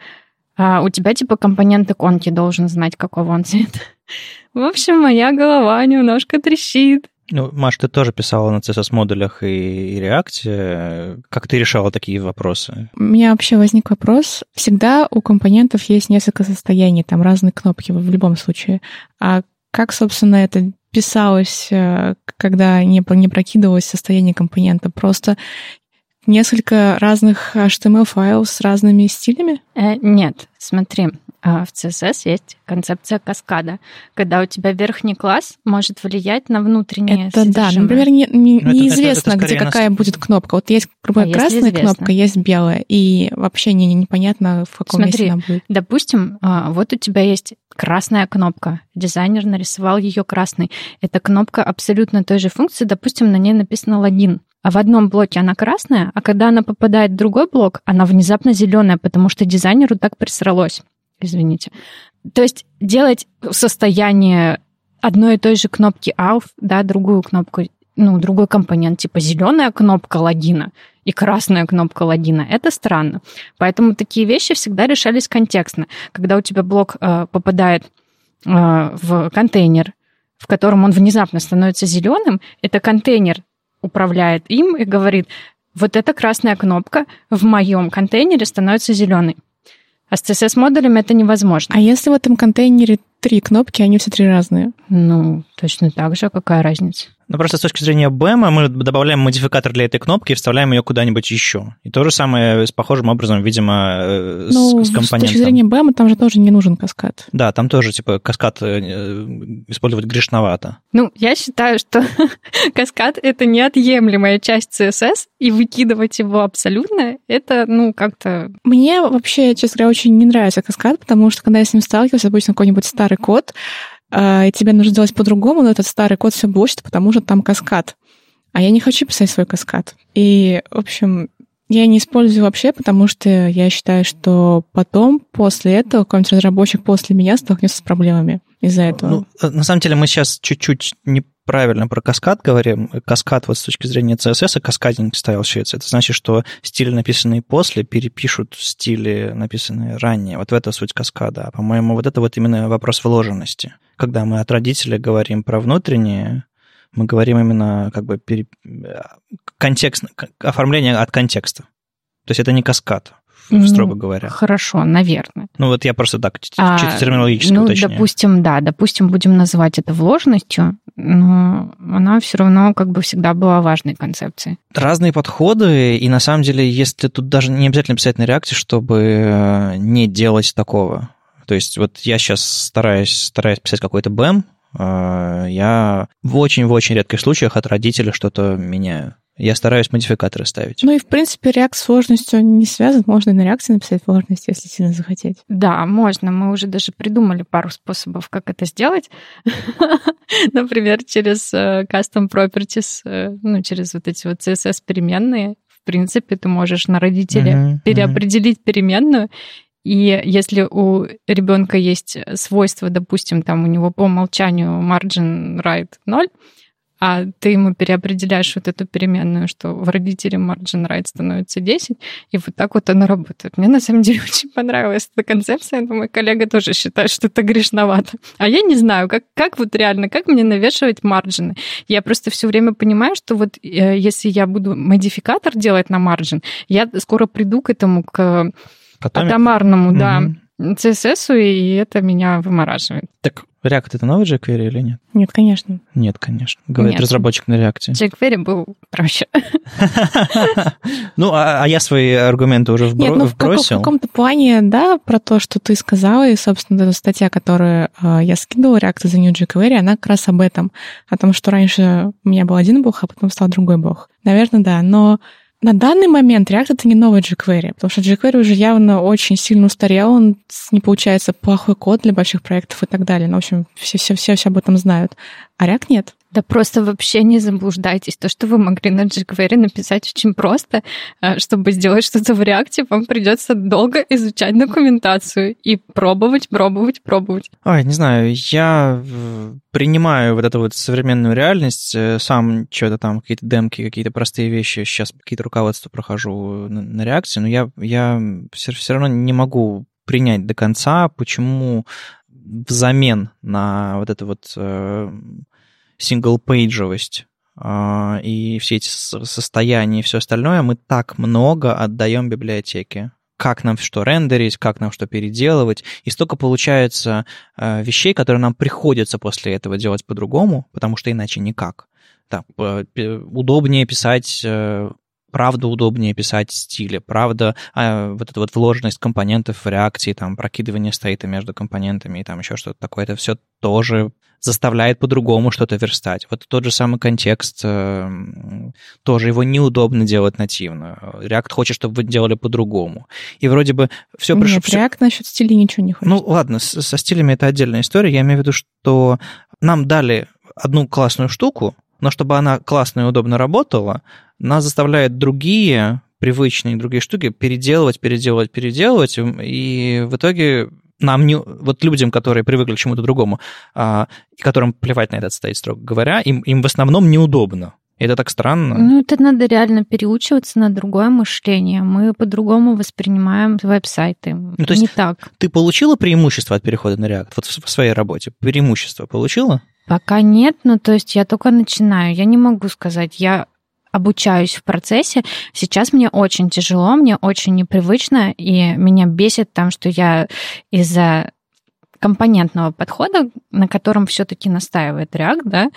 а у тебя, типа, компонент иконки должен знать, какого он цвета. [laughs] В общем, моя голова немножко трещит. Ну, Маш, ты тоже писала на CSS-модулях и, и React. Как ты решала такие вопросы? У меня вообще возник вопрос. Всегда у компонентов есть несколько состояний, там разные кнопки в любом случае. А как, собственно, это писалось, э, когда не, не прокидывалось состояние компонента? Просто несколько разных HTML-файлов с разными стилями? Э, нет, смотри, а, в CSS есть концепция каскада, когда у тебя верхний класс может влиять на внутреннее Это содержимое. да, например, не, не, Ну, это- неизвестно, это- это где какая нас- будет кнопка. Вот есть, грубо А красная известно? кнопка, есть белая, и вообще не, не- непонятно, в каком Смотри, месте она будет. Допустим, а, вот у тебя есть красная кнопка. Дизайнер нарисовал ее красной. Эта кнопка абсолютно той же функции. Допустим, на ней написано логин. А в одном блоке она красная, а когда она попадает в другой блок, она внезапно зеленая, потому что дизайнеру так присралось. Извините. То есть делать состояние одной и той же кнопки AUF, да, другую кнопку, ну, другой компонент, типа зеленая кнопка логина и красная кнопка логина, это странно. Поэтому такие вещи всегда решались контекстно. Когда у тебя блок э, попадает э, в контейнер, в котором он внезапно становится зеленым, это контейнер управляет им и говорит, вот эта красная кнопка в моем контейнере становится зеленой. А с CSS-модулем это невозможно. А если в этом контейнере три кнопки, они все три разные? Ну, точно так же, какая разница? Ну, просто с точки зрения BEM мы добавляем модификатор для этой кнопки и вставляем ее куда-нибудь еще. И то же самое с похожим образом, видимо, э, с, Ну, с с компонентом. точки зрения BEM там же тоже не нужен каскад. Да, там тоже, типа, каскад э, использовать грешновато. Ну, я считаю, что [laughs] каскад — это неотъемлемая часть CSS, и выкидывать его абсолютно — это, ну, как-то... Мне вообще, честно говоря, очень не нравится каскад, потому что когда я с ним сталкиваюсь, обычно какой-нибудь старый код, и тебе нужно делать по-другому, но этот старый код все блочит, потому что там каскад. А я не хочу писать свой каскад. И, в общем, я не использую вообще, потому что я считаю, что потом, после этого, какой-нибудь разработчик после меня столкнется с проблемами из-за этого. Ну, э, на самом деле мы сейчас чуть-чуть неправильно про каскад говорим. Каскад вот с точки зрения CSS, и каскадинг стайл считается. Это значит, что стили, написанные после, перепишут стили, написанные ранее. Вот в это суть каскада. А, по-моему, вот это вот именно вопрос вложенности. Когда мы от родителя говорим про внутреннее, мы говорим именно как бы пере... контекст, оформление от контекста. То есть это не каскад, строго говоря. Хорошо, наверное. Ну вот я просто так чисто А, терминологически ну, уточняю. допустим, да, допустим, будем называть это вложенностью, но она все равно как бы всегда была важной концепцией. разные подходы, и на самом деле, если тут даже не обязательно писать на реакте, чтобы э, не делать такого. То есть вот я сейчас стараюсь, стараюсь писать какой-то BEM, э, я в очень-в очень редких случаях от родителя что-то меняю. Я стараюсь модификаторы ставить. Ну и, в принципе, реакт с сложностью не связан. Можно и на реакции написать сложность, если сильно захотеть. Да, можно. Мы уже даже придумали пару способов, как это сделать. [laughs] Например, через э, custom properties, э, ну, через вот эти вот CSS-переменные. В принципе, ты можешь на родителя переопределить переменную, и если у ребенка есть свойство, допустим, там у него по умолчанию margin right 0, а ты ему переопределяешь вот эту переменную, что в родителе margin right становится 10, и вот так вот оно работает. Мне на самом деле [laughs] очень понравилась эта концепция, но мой коллега тоже считает, что это грешновато. А я не знаю, как, как вот реально, как мне навешивать марджины. Я просто все время понимаю, что вот э, если я буду модификатор делать на марджин, я скоро приду к этому, к Потом... атомарному, Мгм. да, CSS, и это меня вымораживает. Так, React это новый jQuery или нет? Нет, конечно. Нет, конечно. Говорит Нет. разработчик на реакте. jQuery был проще. [laughs] Ну, а, а я свои аргументы уже вбро- Нет, ну в, вбросил. каком-то плане, да, про то, что ты сказала, и, собственно, эта статья, которую э, я скидывала, React за New jQuery, она как раз об этом. О том, что раньше у меня был один блог, а потом стал другой блог. Наверное, да. Но на данный момент React — это не новый jQuery, потому что jQuery уже явно очень сильно устарел, он не получается плохой код для больших проектов и так далее. Ну, в общем, все, все, все, все об этом знают. А React нет. Да просто вообще не заблуждайтесь. То, что вы могли на jQuery написать очень просто, э, чтобы сделать что-то в реакте, вам придется долго изучать документацию и пробовать, пробовать, пробовать. Ой, не знаю, я э, принимаю вот эту вот современную реальность, э, сам что-то там, какие-то демки, какие-то простые вещи, сейчас какие-то руководства прохожу на, на реакции, но я, я все, все равно не могу принять до конца, почему взамен на вот эту вот синглпейджевость э, и все эти состояния и все остальное мы так много отдаем библиотеке. Как нам что рендерить, как нам что переделывать. И столько получается э, вещей, которые нам приходится после этого делать по-другому, потому что иначе никак. Так, э, удобнее писать э, правда удобнее писать стили, правда а, вот эта вот вложенность компонентов в реакции, там, прокидывание стейта между компонентами и там еще что-то такое, это все тоже заставляет по-другому что-то верстать. Вот тот же самый контекст, э, тоже его неудобно делать нативно. React хочет, чтобы вы делали по-другому. И вроде бы все... Нет, все... React насчет стилей ничего не хочет. Ну, ладно, со стилями это отдельная история. Я имею в виду, что нам дали одну классную штуку, но чтобы она классно и удобно работала, нас заставляет другие привычные другие штуки переделывать, переделывать, переделывать, и в итоге нам не, вот людям, которые привыкли к чему-то другому, а, и которым плевать на этот стоит, строго говоря, им, им в основном неудобно. Это так странно. Ну, это надо реально переучиваться на другое мышление. Мы по-другому воспринимаем веб-сайты. Ну, то есть не так. Ты получила преимущество от перехода на React вот в своей работе? Преимущество получила? Пока нет, ну то есть я только начинаю. Я не могу сказать, я обучаюсь в процессе. Сейчас мне очень тяжело, мне очень непривычно, и меня бесит там, что я из-за компонентного подхода, на котором все-таки настаивает React, да,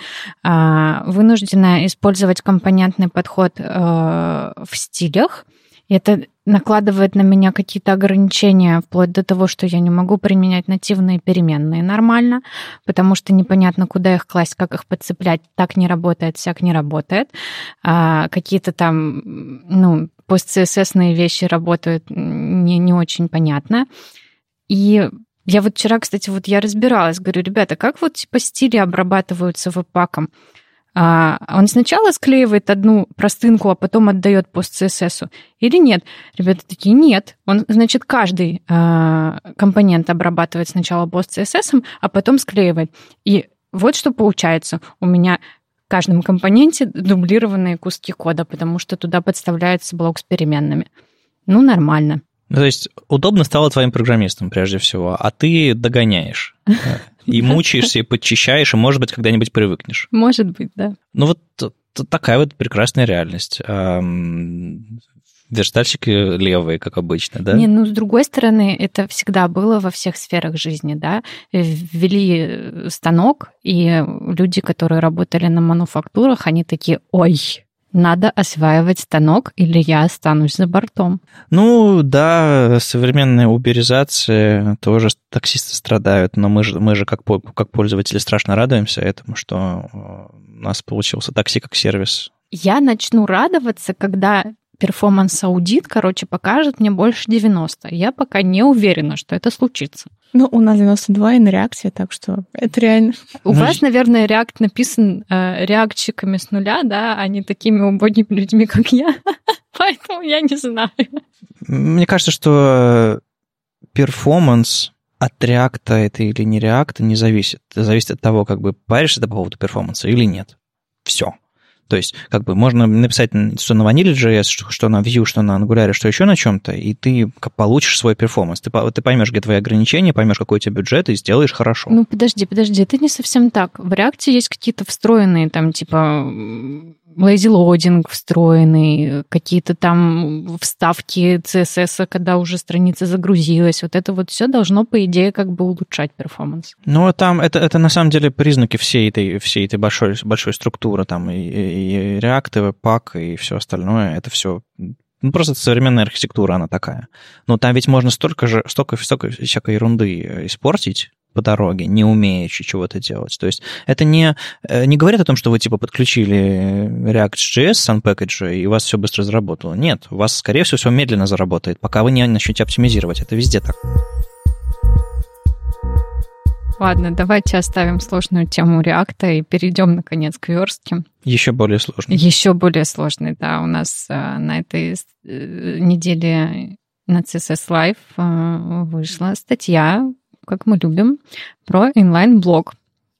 а, вынуждена использовать компонентный подход э, в стилях, и это накладывает на меня какие-то ограничения, вплоть до того, что я не могу применять нативные переменные нормально, потому что непонятно, куда их класть, как их подцеплять. Так не работает, всяк не работает. А, какие-то там, ну, пост-CSS вещи работают не, не очень понятно. И я вот вчера, кстати, вот я разбиралась, говорю, ребята, как вот типа стили обрабатываются веб-паком? А, он сначала склеивает одну простынку, а потом отдает пост CSS? Или нет? Ребята такие, нет. Он, значит, каждый а, компонент обрабатывает сначала пост CSS, а потом склеивает. И вот что получается. У меня в каждом компоненте дублированные куски кода, потому что туда подставляется блок с переменными. Ну, нормально. Ну, то есть удобно стало твоим программистом прежде всего, а ты догоняешь. И [laughs] мучаешься, и подчищаешь, и, может быть, когда-нибудь привыкнешь. Может быть, да. Ну вот такая вот прекрасная реальность. Верстальщики левые, как обычно, да? Не, ну, с другой стороны, это всегда было во всех сферах жизни, да. Ввели станок, и люди, которые работали на мануфактурах, они такие, ой, надо осваивать станок, или я останусь за бортом. Ну да, современная уберизация тоже таксисты страдают, но мы же, мы же как, как пользователи страшно радуемся этому, что у нас получился такси как сервис. Я начну радоваться, когда перформанс-аудит, короче, покажет мне больше 90. Я пока не уверена, что это случится. Ну, у нас 92 и на реакте, так что это реально. У ну, вас, наверное, реакт написан э, реактчиками с нуля, да, а не такими убогими людьми, как я. [laughs] Поэтому я не знаю. Мне кажется, что перформанс от реакта это или не реакта не зависит. Это зависит от того, как бы паришься по поводу перформанса или нет. Все. То есть, как бы можно написать, что на Vanilla.js, что на Vue, что на Angular, что еще на чем-то, и ты получишь свой перформанс. Ты, ты поймешь, где твои ограничения, поймешь, какой у тебя бюджет, и сделаешь хорошо. Ну, подожди, подожди, это не совсем так. В React есть какие-то встроенные там, типа, loading встроенный, какие-то там вставки CSS, когда уже страница загрузилась. Вот это вот все должно, по идее, как бы улучшать перформанс. Ну, а там это, это на самом деле признаки всей этой, всей этой большой, большой структуры, там и, и, React, и Webpack, и все остальное, это все ну, просто современная архитектура, она такая. Но там ведь можно столько же, столько, столько всякой ерунды испортить, по дороге, не умеючи чего-то делать. То есть это не, э, не говорит о том, что вы типа подключили React.js с Unpackage, и у вас все быстро заработало. Нет, у вас, скорее всего, все медленно заработает, пока вы не начнете оптимизировать. Это везде так. Ладно, давайте оставим сложную тему реакта и перейдем, наконец, к верстке. Еще более сложный. Еще более сложный, да. У нас э, на этой э, неделе на CSS Live вышла статья как мы любим, про инлайн-блог.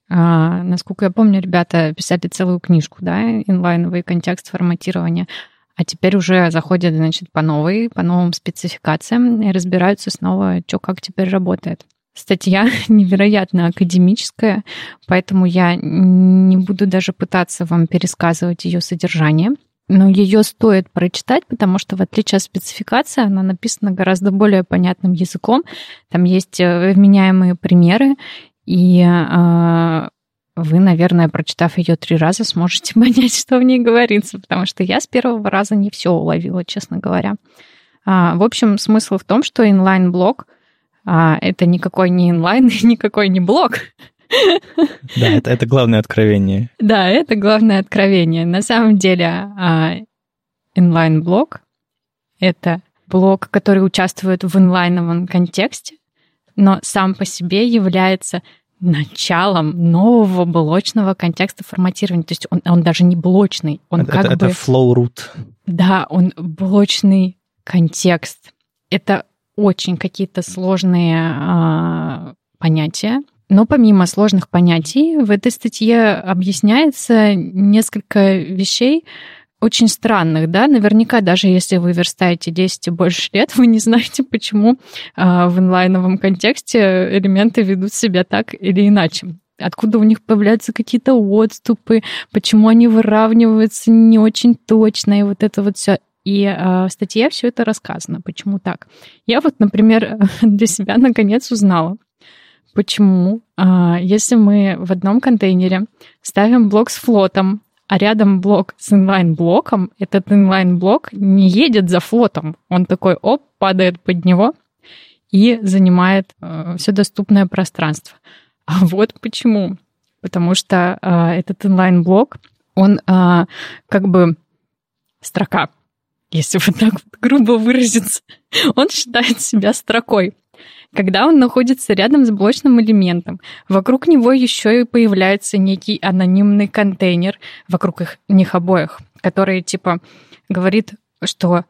А, насколько я помню, ребята писали целую книжку, да, инлайновый контекст форматирования, а теперь уже заходят, значит, по новой, по новым спецификациям и разбираются снова, что как теперь работает. Статья [laughs] невероятно академическая, поэтому я не буду даже пытаться вам пересказывать ее содержание – но ее стоит прочитать, потому что в отличие от спецификации, она написана гораздо более понятным языком. Там есть э, вменяемые примеры, и э, вы, наверное, прочитав ее три раза, сможете [laughs] понять, что в ней говорится, потому что я с первого раза не все уловила, честно говоря. А, в общем, смысл в том, что инлайн-блог а, это никакой не инлайн, никакой не блог. Да, это, это главное откровение. Да, это главное откровение. На самом деле, а, инлайн-блог — это блог, который участвует в инлайновом контексте, но сам по себе является началом нового блочного контекста форматирования. То есть он, он даже не блочный, он это, как это, бы... Это flow root. Да, он блочный контекст. Это очень какие-то сложные а, понятия. Но помимо сложных понятий, в этой статье объясняется несколько вещей, очень странных, да, наверняка даже если вы верстаете 10 и больше лет, [laughs] вы не знаете, почему э, в инлайновом контексте элементы ведут себя так или иначе. Откуда у них появляются какие-то отступы, почему они выравниваются не очень точно, и вот это вот все. И э, в статье все это рассказано, почему так. Я вот, например, [laughs] для себя наконец узнала, почему, э, если мы в одном контейнере ставим блок с флотом, а рядом блок с инлайн-блоком, этот инлайн-блок не едет за флотом. Он такой, оп, падает под него и занимает э, все доступное пространство. А вот почему. Потому что э, этот инлайн-блок, он э, как бы строка, если вот так вот грубо выразиться. [laughs] Он считает себя строкой когда он находится рядом с блочным элементом. Вокруг него еще и появляется некий анонимный контейнер вокруг их, них обоих, который типа говорит, что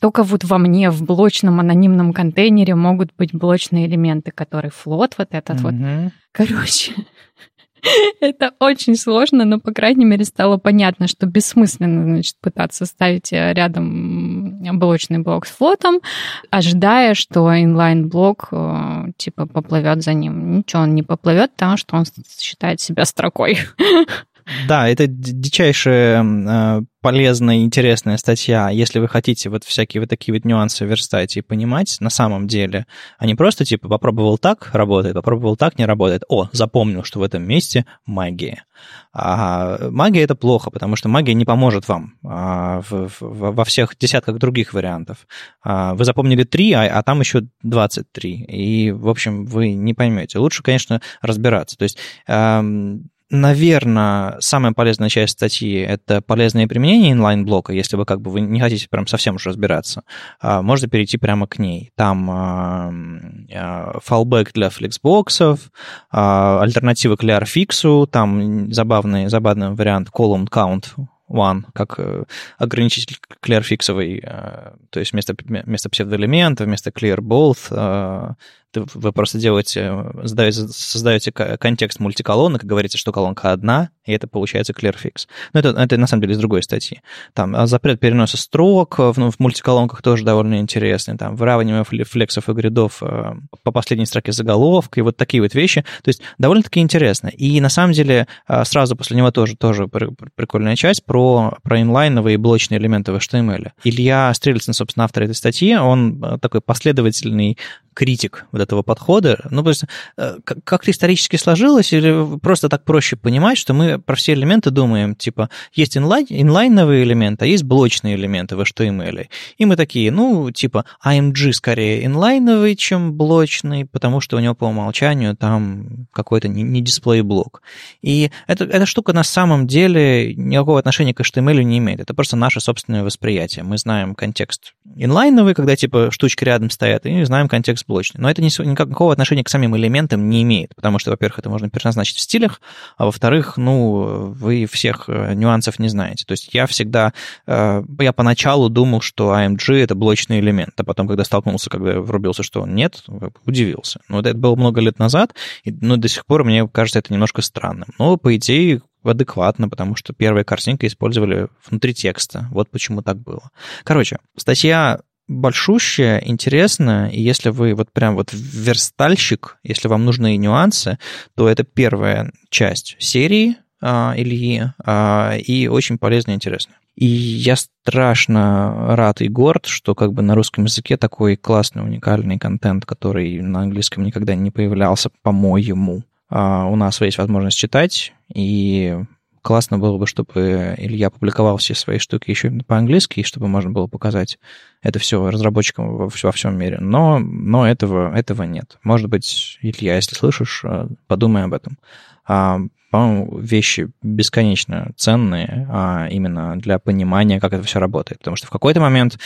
только вот во мне в блочном анонимном контейнере могут быть блочные элементы, которые флот вот этот mm-hmm. вот. Короче, [laughs] [laughs] Это очень сложно, но, по крайней мере, стало понятно, что бессмысленно, значит, пытаться ставить э, рядом блочный блок с флотом, ожидая, что инлайн-блок, э, типа, поплывет за ним. Ничего, он не поплывет, потому что он считает себя строкой. [laughs] Да, это дичайшая э, полезная и интересная статья. Если вы хотите вот всякие вот такие вот нюансы верстать и понимать на самом деле, а не просто типа попробовал так, работает, попробовал так, не работает. О, запомнил, что в этом месте магия. А магия это плохо, потому что магия не поможет вам а, в, в, во всех десятках других вариантов. А, вы запомнили три, а, а там еще 23. И, в общем, вы не поймете. Лучше, конечно, разбираться. То есть Наверное, самая полезная часть статьи — это полезное применение инлайн-блока, если вы как бы вы не хотите прям совсем уж разбираться. А, можно перейти прямо к ней. Там а, а, для флексбоксов, альтернативы к LearFix, там забавный, забавный вариант column count one, как э, ограничитель клерфиксовый, э, то есть вместо, вместо псевдоэлемента, вместо clear both э, вы просто делаете, создаете, создаете контекст мультиколонок говорите, что колонка одна, и это получается clearfix. Но это, это на самом деле из другой статьи. Там а запрет переноса строк в, ну, в мультиколонках тоже довольно интересный. Там выравнивание флексов и гридов э, по последней строке заголовка и вот такие вот вещи. То есть довольно-таки интересно. И на самом деле э, сразу после него тоже, тоже прикольная часть про, про инлайновые и блочные элементы в HTML. Илья Стрельцин, собственно, автор этой статьи, он э, такой последовательный критик вот этого подхода. Ну, просто э, как-то исторически сложилось, или просто так проще понимать, что мы про все элементы думаем, типа, есть инлайн, инлайновые элементы, а есть блочные элементы в HTML. И мы такие, ну, типа, AMG скорее инлайновый, чем блочный, потому что у него по умолчанию там какой-то не, не дисплей-блок. И это, эта штука на самом деле никакого отношения к HTML не имеет. Это просто наше собственное восприятие. Мы знаем контекст инлайновый, когда, типа, штучки рядом стоят, и знаем контекст блочный. Но это никакого отношения к самим элементам не имеет, потому что, во-первых, это можно переназначить в стилях, а во-вторых, ну, вы всех э, нюансов не знаете. То есть я всегда, э, я поначалу думал, что AMG — это блочный элемент, а потом, когда столкнулся, когда врубился, что нет, удивился. Но это было много лет назад, и, ну, до сих пор мне кажется это немножко странным. Но, по идее, адекватно, потому что первая картинка использовали внутри текста. Вот почему так было. Короче, статья большущая, интересная, и если вы вот прям вот верстальщик, если вам нужны нюансы, то это первая часть серии а, Ильи, а, и очень полезная и интересная. И я страшно рад и горд, что как бы на русском языке такой классный, уникальный контент, который на английском никогда не появлялся, по-моему, а, у нас есть возможность читать, и классно было бы, чтобы Илья публиковал все свои штуки еще по-английски, чтобы можно было показать это все разработчикам во, во всем мире. Но, но этого, этого нет. Может быть, Илья, если слышишь, э, подумай об этом. А, по-моему, вещи бесконечно ценные а именно для понимания, как это все работает. Потому что в какой-то момент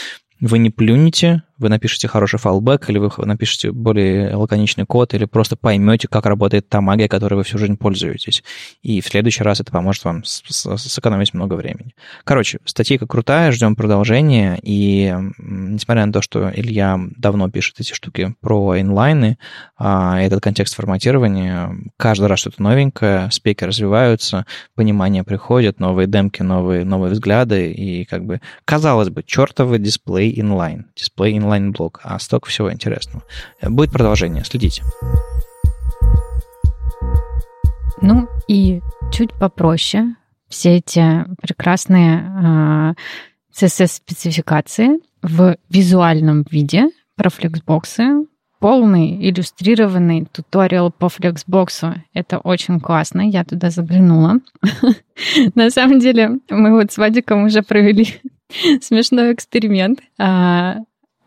вы не плюнете, вы напишете хороший файлбэк, или вы напишете более лаконичный код, или просто поймете, как работает та магия, которой вы всю жизнь пользуетесь. И в следующий раз это поможет вам сэкономить много времени. Короче, статейка крутая, ждем продолжения, и несмотря на то, что Илья давно пишет эти штуки про инлайны, а, этот контекст форматирования, каждый раз что-то новенькое, спеки развиваются, понимание приходит, новые демки, новые, новые взгляды, и как бы, казалось бы, чертовы дисплей инлайн, дисплей инлайн онлайн-блог, а столько всего интересного. Будет продолжение, следите. Ну и чуть попроще все эти прекрасные а, CSS-спецификации в визуальном виде про флексбоксы, полный иллюстрированный туториал по флексбоксу. Это очень классно, я туда заглянула. [laughs] На самом деле, мы вот с Вадиком уже провели [laughs] смешной эксперимент. А,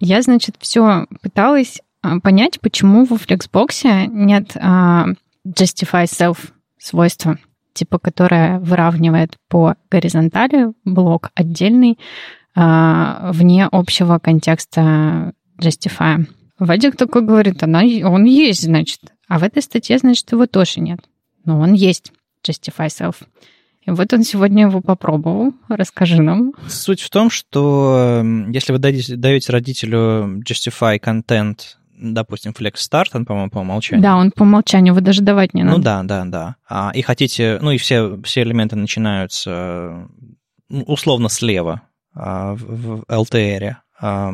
я, значит, все пыталась а, понять, почему во Flexbox нет а, Justify Self свойства, типа, которое выравнивает по горизонтали блок отдельный вне общего контекста Justify. Вадик такой говорит, она, он есть, значит. А в этой статье, значит, его тоже нет. Но он есть, Justify Self. И вот он сегодня его попробовал. Расскажи нам. Суть в том, что если вы даете, даете родителю Justify Content, допустим, Flex Start, он, по-моему, по умолчанию. Да, он по умолчанию, вы даже давать не ну надо. Ну да, да, да. А, и хотите, ну и все, все элементы начинаются условно слева а, в, в LTR. А,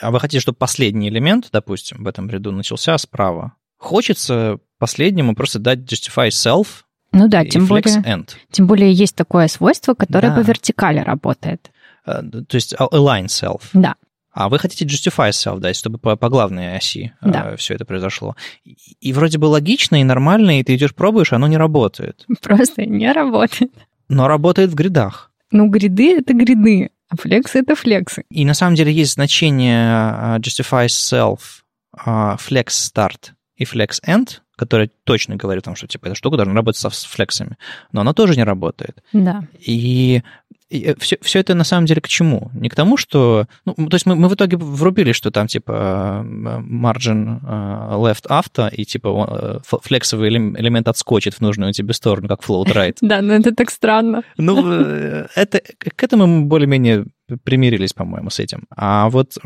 а вы хотите, чтобы последний элемент, допустим, в этом ряду начался справа. Хочется последнему просто дать Justify Self, ну да, тем более, end. тем более есть такое свойство, которое да. по вертикали работает. Э, то есть align self. Да. А вы хотите justify self, да, чтобы по, по главной оси э, да. все это произошло. И, и вроде бы логично и нормально, и ты идешь пробуешь, оно не работает. Просто не работает. Но работает в гридах. Ну, гриды — это гриды, а флексы — это флексы. И на самом деле есть значение э, justify self, flex start и flex end, которая точно говорит о том, что типа эта штука должна работать с флексами. Но она тоже не работает. Да. И и все, все это на самом деле к чему? Не к тому, что... Ну, то есть мы, мы в итоге врубили, что там типа margin э, left авто, и типа э, флексовый элемент отскочит в нужную тебе сторону, как float right. [laughs] Да, но это так странно. Ну, э, это, к этому мы более-менее примирились, по-моему, с этим. А вот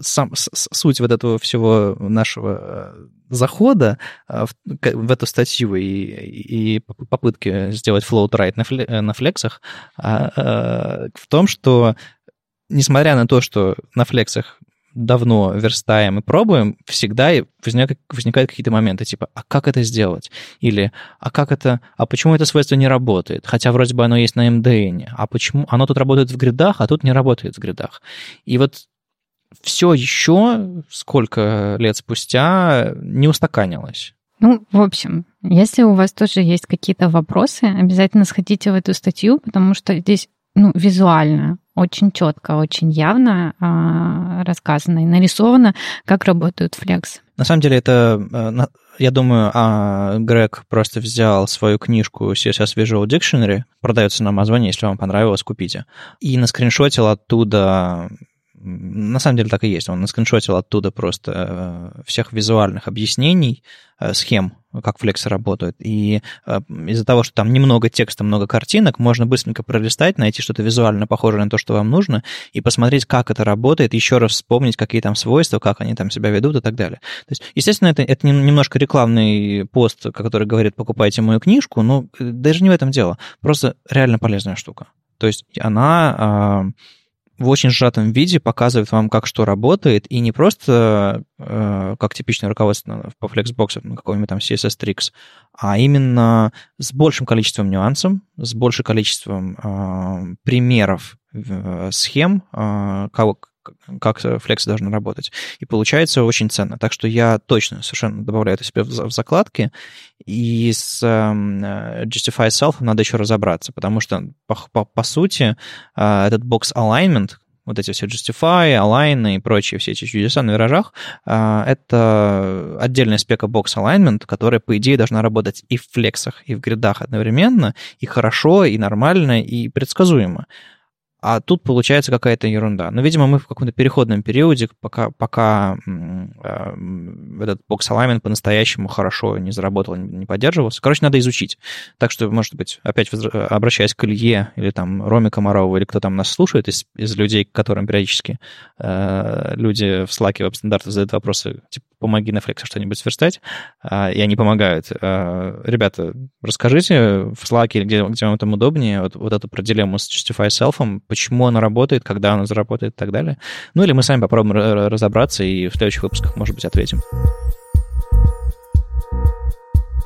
сам, суть вот этого всего нашего захода в, в эту статью и, и попытки сделать float right на, на флексах а, Э, в том, что несмотря на то, что на флексах давно верстаем и пробуем, всегда возникают, возникают какие-то моменты, типа, а как это сделать? Или, а как это, а почему это свойство не работает? Хотя вроде бы оно есть на MDN, а почему оно тут работает в гридах, а тут не работает в гридах? И вот все еще, сколько лет спустя, не устаканилось. Ну, в общем, если у вас тоже есть какие-то вопросы, обязательно сходите в эту статью, потому что здесь ну, визуально очень четко, очень явно э, рассказано и нарисовано, как работают флекс. На самом деле это, э, я думаю, а, Грег просто взял свою книжку CSS Visual Dictionary, продается на Амазоне, если вам понравилось, купите, и наскриншотил оттуда на самом деле так и есть. Он наскриншотил оттуда просто э, всех визуальных объяснений, э, схем, как флексы работают. И э, из-за того, что там немного текста, много картинок, можно быстренько пролистать, найти что-то визуально похожее на то, что вам нужно, и посмотреть, как это работает, еще раз вспомнить, какие там свойства, как они там себя ведут и так далее. То есть, естественно, это, это немножко рекламный пост, который говорит, покупайте мою книжку, но даже не в этом дело. Просто реально полезная штука. То есть она в очень сжатом виде показывает вам, как что работает, и не просто э, как типичное руководство по Flexbox, ну, какой-нибудь там CSS Tricks, а именно с большим количеством нюансов, с большим количеством э, примеров, э, схем, э, как, как флексы должны работать. И получается очень ценно. Так что я точно совершенно добавляю это себе в закладки. И с эм, Justify Self надо еще разобраться, потому что, по, по, по сути, э, этот box alignment, вот эти все Justify, Align и прочие все эти чудеса на виражах, э, это отдельная спека box alignment, которая, по идее, должна работать и в флексах, и в гридах одновременно, и хорошо, и нормально, и предсказуемо. А тут получается какая-то ерунда. Но, видимо, мы в каком-то переходном периоде, пока, пока э, этот бокс alignment по-настоящему хорошо не заработал, не поддерживался. Короче, надо изучить. Так что, может быть, опять обращаясь к Илье или там Роме Комарову, или кто там нас слушает из, из людей, к которым периодически э, люди в Slack веб-стандартах задают вопросы, типа, помоги на Flex что-нибудь сверстать, э, и они помогают. Э, ребята, расскажите в Slack или где, где вам там удобнее вот, вот эту про дилемму с Justify Self, почему оно работает, когда оно заработает и так далее. Ну или мы сами попробуем разобраться и в следующих выпусках, может быть, ответим.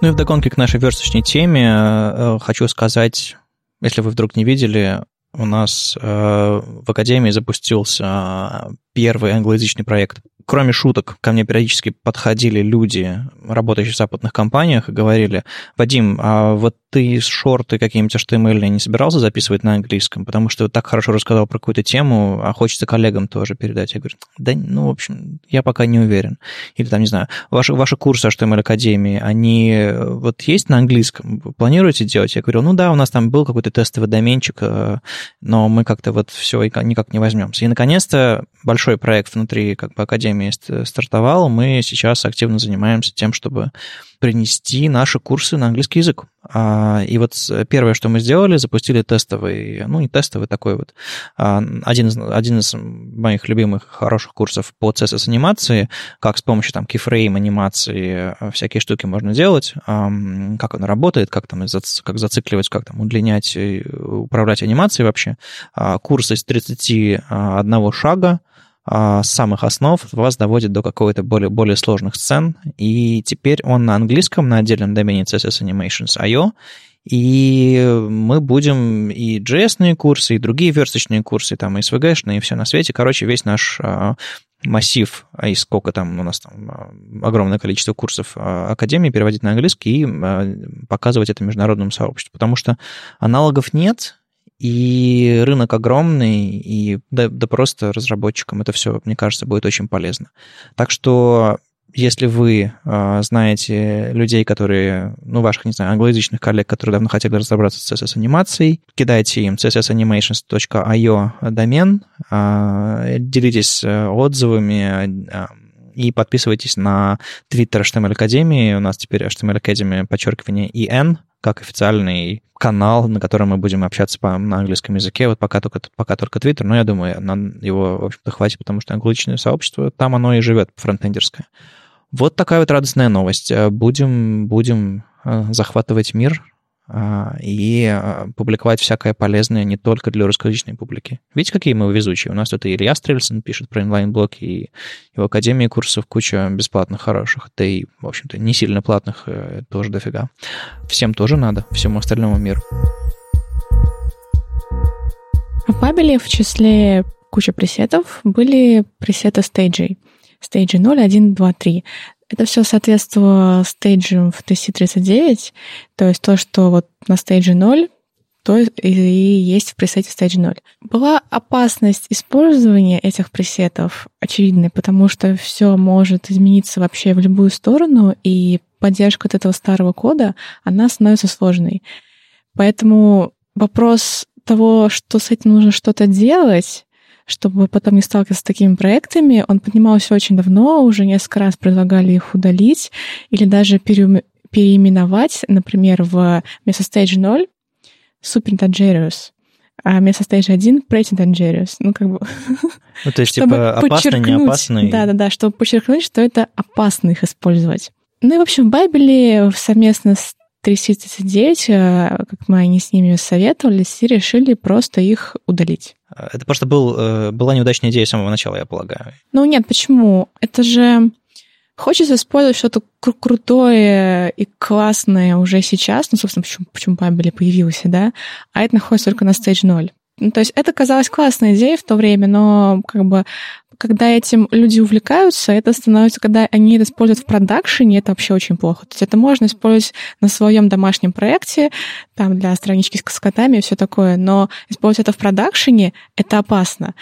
Ну и вдогонке к нашей версточной теме э, хочу сказать, если вы вдруг не видели, у нас э, в Академии запустился первый англоязычный проект кроме шуток, ко мне периодически подходили люди, работающие в западных компаниях, и говорили, Вадим, а вот ты шорты какие-нибудь HTML не собирался записывать на английском, потому что так хорошо рассказал про какую-то тему, а хочется коллегам тоже передать. Я говорю, да, ну, в общем, я пока не уверен. Или там, не знаю, ваши, ваши курсы HTML Академии, они вот есть на английском? Вы планируете делать? Я говорю, ну да, у нас там был какой-то тестовый доменчик, э, но мы как-то вот все никак не возьмемся. И, наконец-то, большой проект внутри как бы Академии стартовал, мы сейчас активно занимаемся тем, чтобы принести наши курсы на английский язык. А, и вот первое, что мы сделали, запустили тестовый, ну не тестовый, такой вот, а, один из, один из моих любимых хороших курсов по CSS-анимации, как с помощью там keyframe анимации а, всякие штуки можно делать, как он работает, как там как зацикливать, как там удлинять, управлять анимацией вообще. Курс из 31 шага, а, с самых основ вас доводит до какой-то более, более сложных сцен, и теперь он на английском, на отдельном домене CSS Animations.io, и мы будем и JS курсы, и другие версточные курсы, там, и SVG-шные, и все на свете. Короче, весь наш а, массив, а и сколько там у нас там а, огромное количество курсов Академии переводить на английский и показывать это международному сообществу. Потому что аналогов нет, и рынок огромный, и да, да просто разработчикам это все, мне кажется, будет очень полезно. Так что если вы э, знаете людей, которые, ну, ваших, не знаю, англоязычных коллег, которые давно хотели разобраться с CSS-анимацией, кидайте им cssanimations.io домен, э, делитесь э, отзывами, и подписывайтесь на Twitter HTML Академии. У нас теперь HTML Academy, подчеркивание, EN, как официальный канал, на котором мы будем общаться по, на английском языке. Вот пока только, пока только Twitter, но я думаю, нам его, в общем-то, хватит, потому что англоязычное сообщество, там оно и живет, фронтендерское. Вот такая вот радостная новость. Будем, будем э, захватывать мир и а, публиковать всякое полезное не только для русскоязычной публики. Видите, какие мы везучие? У нас тут и Илья Стрельсон пишет про инлайн-блоки, и, и в Академии курсов куча бесплатных хороших, да и, в общем-то, не сильно платных э, тоже дофига. Всем тоже надо, всему остальному миру. В Бабеле в числе куча пресетов были пресеты стейджей. Стейджи 0, 1, 2, 3. Это все соответствовало стейджам в TC39, то есть то, что вот на стейдже 0, то и есть в пресете стейдж 0. Была опасность использования этих пресетов очевидной, потому что все может измениться вообще в любую сторону, и поддержка от этого старого кода, она становится сложной. Поэтому вопрос того, что с этим нужно что-то делать, чтобы потом не сталкиваться с такими проектами. Он поднимался очень давно, уже несколько раз предлагали их удалить или даже переименовать, например, в вместо Stage 0 Super Dangerous, а вместо Stage 1 Pretty Dangerous. Ну, как бы... Ну, то есть, [laughs] типа, опасный, не опасный. Да-да-да, чтобы подчеркнуть, что это опасно их использовать. Ну и, в общем, в Байбеле совместно с 339, э, как мы они с ними советовались, и решили просто их удалить. Это просто был, э, была неудачная идея с самого начала, я полагаю. Ну нет, почему? Это же хочется использовать что-то кру- крутое и классное уже сейчас, ну, собственно, почему, почему Бабели появился, да, а это находится только на Stage 0. Ну, то есть это казалось классной идеей в то время, но как бы когда этим люди увлекаются, это становится, когда они это используют в продакшене, это вообще очень плохо. То есть это можно использовать на своем домашнем проекте, там для странички с котами и все такое, но использовать это в продакшене, это опасно.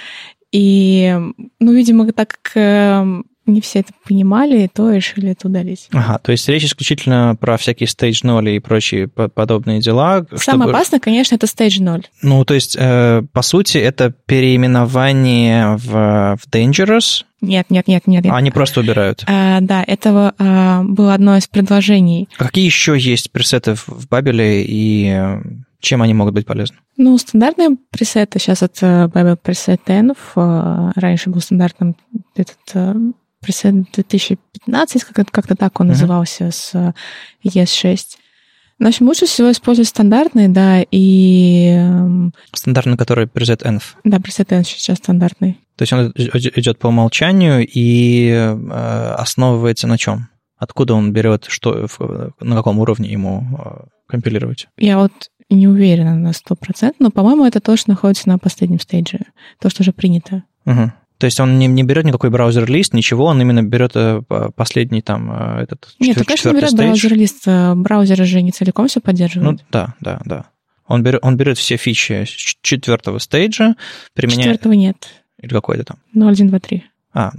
И, ну, видимо, так как эм, не все это понимали, и то решили это удалить. Ага, то есть речь исключительно про всякие stage 0 и прочие подобные дела. Самое чтобы... опасное, конечно, это stage 0. Ну, то есть, э, по сути, это переименование в, в Dangerous, нет, нет, нет, нет. Они просто убирают. А, да, это а, было одно из предложений. Какие еще есть пресеты в Бабеле и чем они могут быть полезны? Ну, стандартные пресеты, сейчас это Babel Preset Env, раньше был стандартным этот пресет 2015, как-то так он uh-huh. назывался, с ES6. В общем, лучше всего использовать стандартные, да, и... Эм, стандартный, который preset env. Да, preset env сейчас стандартный. То есть он идет по умолчанию и э, основывается на чем? Откуда он берет, что, на каком уровне ему э, компилировать? Я вот не уверена на 100%, но, по-моему, это то, что находится на последнем стейдже, то, что уже принято. Угу. То есть он не, не берет никакой браузер-лист, ничего, он именно берет э, последний там э, этот Нет, четвер- конечно, берет браузер-лист. Э, браузеры же не целиком все поддерживают. Ну, да, да, да. Он берет, он берет все фичи четвертого стейджа, применяет... Четвертого нет. Или какой-то там? Ну, 1, 2, 3. А,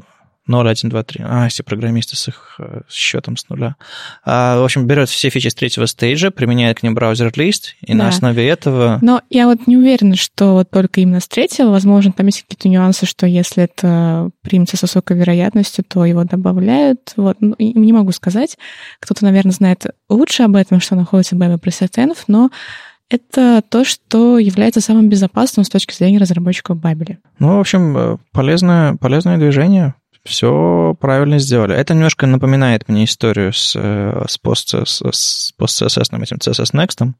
0, 1, 2, 3. А, все программисты с их э, счетом с нуля. А, в общем, берет все фичи с третьего стейджа, применяет к ним браузер-лист, и да. на основе этого... Но я вот не уверена, что только именно с третьего. Возможно, там есть какие-то нюансы, что если это примется с высокой вероятностью, то его добавляют. Вот. Ну, не могу сказать. Кто-то, наверное, знает лучше об этом, что находится в BB Preset но это то, что является самым безопасным с точки зрения разработчиков Бабеля. Ну, в общем, э, полезное, полезное движение все правильно сделали. Это немножко напоминает мне историю с, э, с, пост, с пост-CSS, этим CSS Next,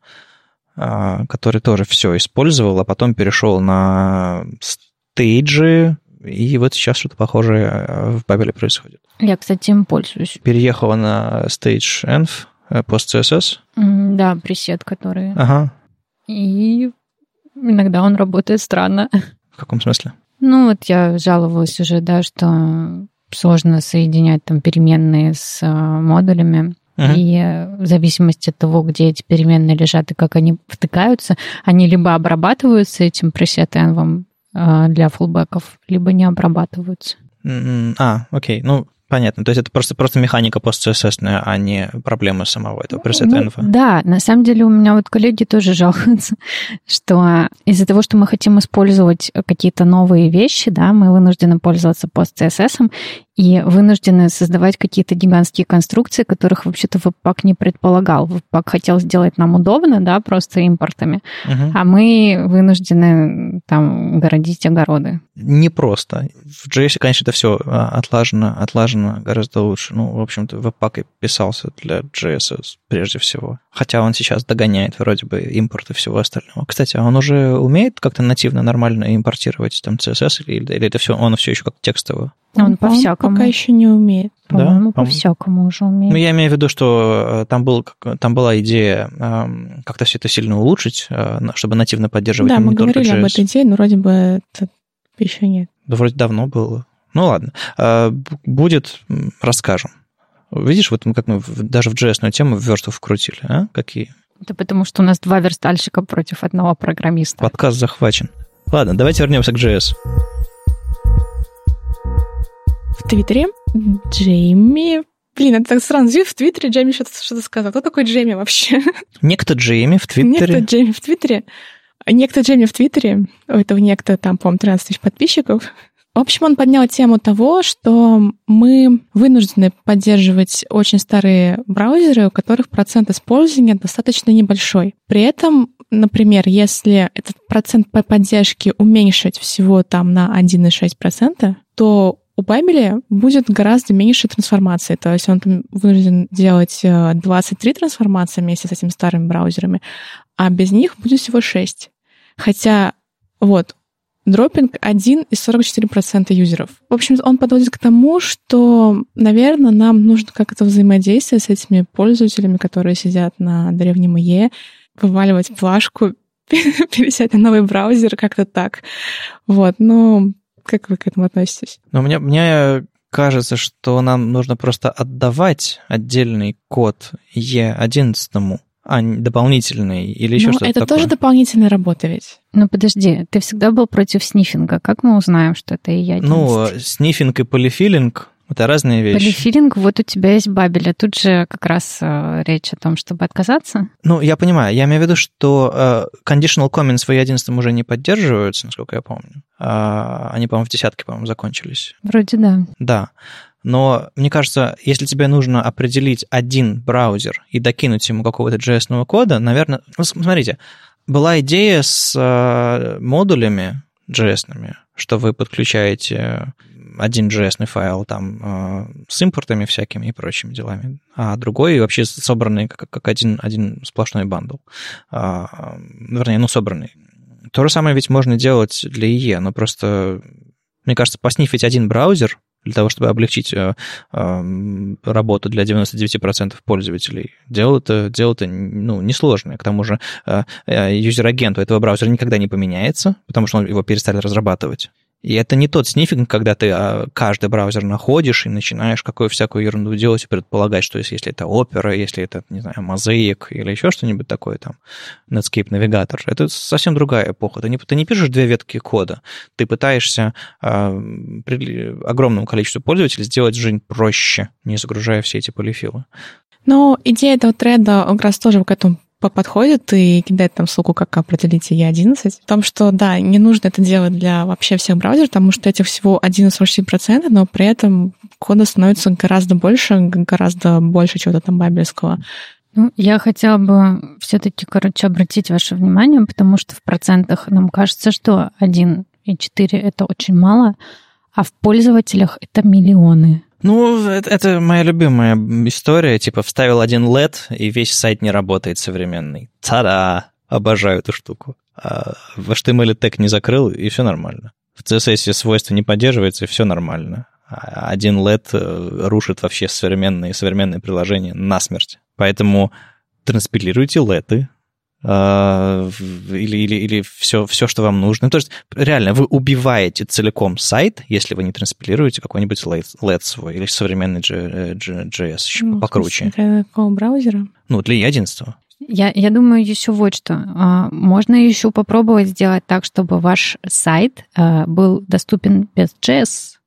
а, который тоже все использовал, а потом перешел на стейджи, и вот сейчас что-то похожее э, в Бабеле происходит. Я, кстати, им пользуюсь. Переехала на Stage Env, пост-CSS. Да, пресет, который... Ага. И иногда он работает странно. В каком смысле? Ну, вот я жаловалась уже, да, что сложно соединять там переменные с а, модулями. Uh-huh. И в зависимости от того, где эти переменные лежат и как они втыкаются, они либо обрабатываются этим пресет-энвом а, для фулбеков, либо не обрабатываются. А, окей. Ну, Понятно. То есть это просто, просто механика пост а не проблема самого этого пресета ну, инфа. Да, на самом деле у меня вот коллеги тоже [laughs] жалуются, что из-за того, что мы хотим использовать какие-то новые вещи, да, мы вынуждены пользоваться пост и вынуждены создавать какие-то гигантские конструкции, которых вообще-то Webpack не предполагал. Webpack хотел сделать нам удобно, да, просто импортами, угу. а мы вынуждены там городить огороды. Не просто. В JS, конечно, это все а, отлажено, отлажено гораздо лучше. Ну, в общем-то, Webpack и писался для JS прежде всего. Хотя он сейчас догоняет вроде бы импорт и всего остального. Кстати, а он уже умеет как-то нативно нормально импортировать там CSS или, или это все, он все еще как текстово? Он, он по-всякому. Пока еще не умеет. По-моему, да? по-всякому уже умеет. Ну, я имею в виду, что э, там, был, там была идея эм, как-то все это сильно улучшить, э, чтобы нативно поддерживать Да, мы говорили об этой идее, но вроде бы это еще нет. Да вроде давно было. Ну ладно. Э, будет, расскажем. Видишь, вот мы как мы даже в JS тему в версту вкрутили, а? Какие? Это потому, что у нас два верстальщика против одного программиста. Подкаст захвачен. Ладно, давайте вернемся к JS. В Твиттере Джейми Блин, это так странно. В Твиттере Джейми что-то, что сказал. Кто такой Джейми вообще? Некто Джейми в Твиттере. Некто Джейми в Твиттере. Некто Джейми в Твиттере. У этого некто там, по-моему, 13 тысяч подписчиков. В общем, он поднял тему того, что мы вынуждены поддерживать очень старые браузеры, у которых процент использования достаточно небольшой. При этом, например, если этот процент по поддержке уменьшить всего там на 1,6%, то у Бабеля будет гораздо меньше трансформации. То есть он вынужден делать 23 э, трансформации вместе с этими старыми браузерами, а без них будет всего 6. Хотя вот дропинг 1 из 44% юзеров. В общем, он подводит к тому, что, наверное, нам нужно как-то взаимодействие с этими пользователями, которые сидят на древнем ИЕ, вываливать плашку [laughs] пересядь на новый браузер, как-то так. Вот, ну, как вы к этому относитесь? Ну, мне, мне кажется, что нам нужно просто отдавать отдельный код E11, а дополнительный или еще ну, что-то это такое. тоже дополнительная работа ведь. Ну, подожди, ты всегда был против снифинга. Как мы узнаем, что это и я? Ну, снифинг и полифилинг это разные вещи. Полифилинг, вот у тебя есть бабель, а тут же как раз э, речь о том, чтобы отказаться. Ну, я понимаю. Я имею в виду, что э, conditional comments в E11 уже не поддерживаются, насколько я помню. А, они, по-моему, в десятке, по-моему, закончились. Вроде да. Да. Но мне кажется, если тебе нужно определить один браузер и докинуть ему какого-то JS кода, наверное... Ну, смотрите, была идея с э, модулями JS, что вы подключаете один JS файл там э, с импортами всякими и прочими делами, а другой вообще собранный как, один, один сплошной бандл. А, вернее, ну, собранный. То же самое ведь можно делать для IE, но просто, мне кажется, поснифить один браузер для того, чтобы облегчить э, э, работу для 99% пользователей. Дело это, дело это ну, несложное. К тому же э, юзер-агент у этого браузера никогда не поменяется, потому что он его перестали разрабатывать. И это не тот снифинг, когда ты а, каждый браузер находишь и начинаешь какую всякую ерунду делать и предполагать, что если это Opera, если это, не знаю, Mosaic или еще что-нибудь такое, там, Netscape Navigator. Это совсем другая эпоха. Ты не, ты не пишешь две ветки кода. Ты пытаешься а, огромному количеству пользователей сделать жизнь проще, не загружая все эти полифилы. Ну, идея этого тренда как раз тоже к этому подходит и кидает там ссылку, как определить E11. В том, что, да, не нужно это делать для вообще всех браузеров, потому что этих всего 11,47%, но при этом кода становится гораздо больше, гораздо больше чего-то там бабельского. Ну, я хотела бы все-таки, короче, обратить ваше внимание, потому что в процентах нам кажется, что 1 и 4 это очень мало, а в пользователях это миллионы. Ну, это, это моя любимая история. Типа, вставил один LED, и весь сайт не работает современный. Та-да! Обожаю эту штуку. А в HTML тег не закрыл, и все нормально. В CSS свойства не поддерживается, и все нормально. А один LED э, рушит вообще современные, современные приложения насмерть. Поэтому транспилируйте LED, или, или, или все, все, что вам нужно. То есть, реально, вы убиваете целиком сайт, если вы не транспилируете какой-нибудь LED свой или современный JS еще ну, покруче. Для какого браузера? Ну, для E11. Я, я думаю еще вот что. А, можно еще попробовать сделать так, чтобы ваш сайт а, был доступен без JS.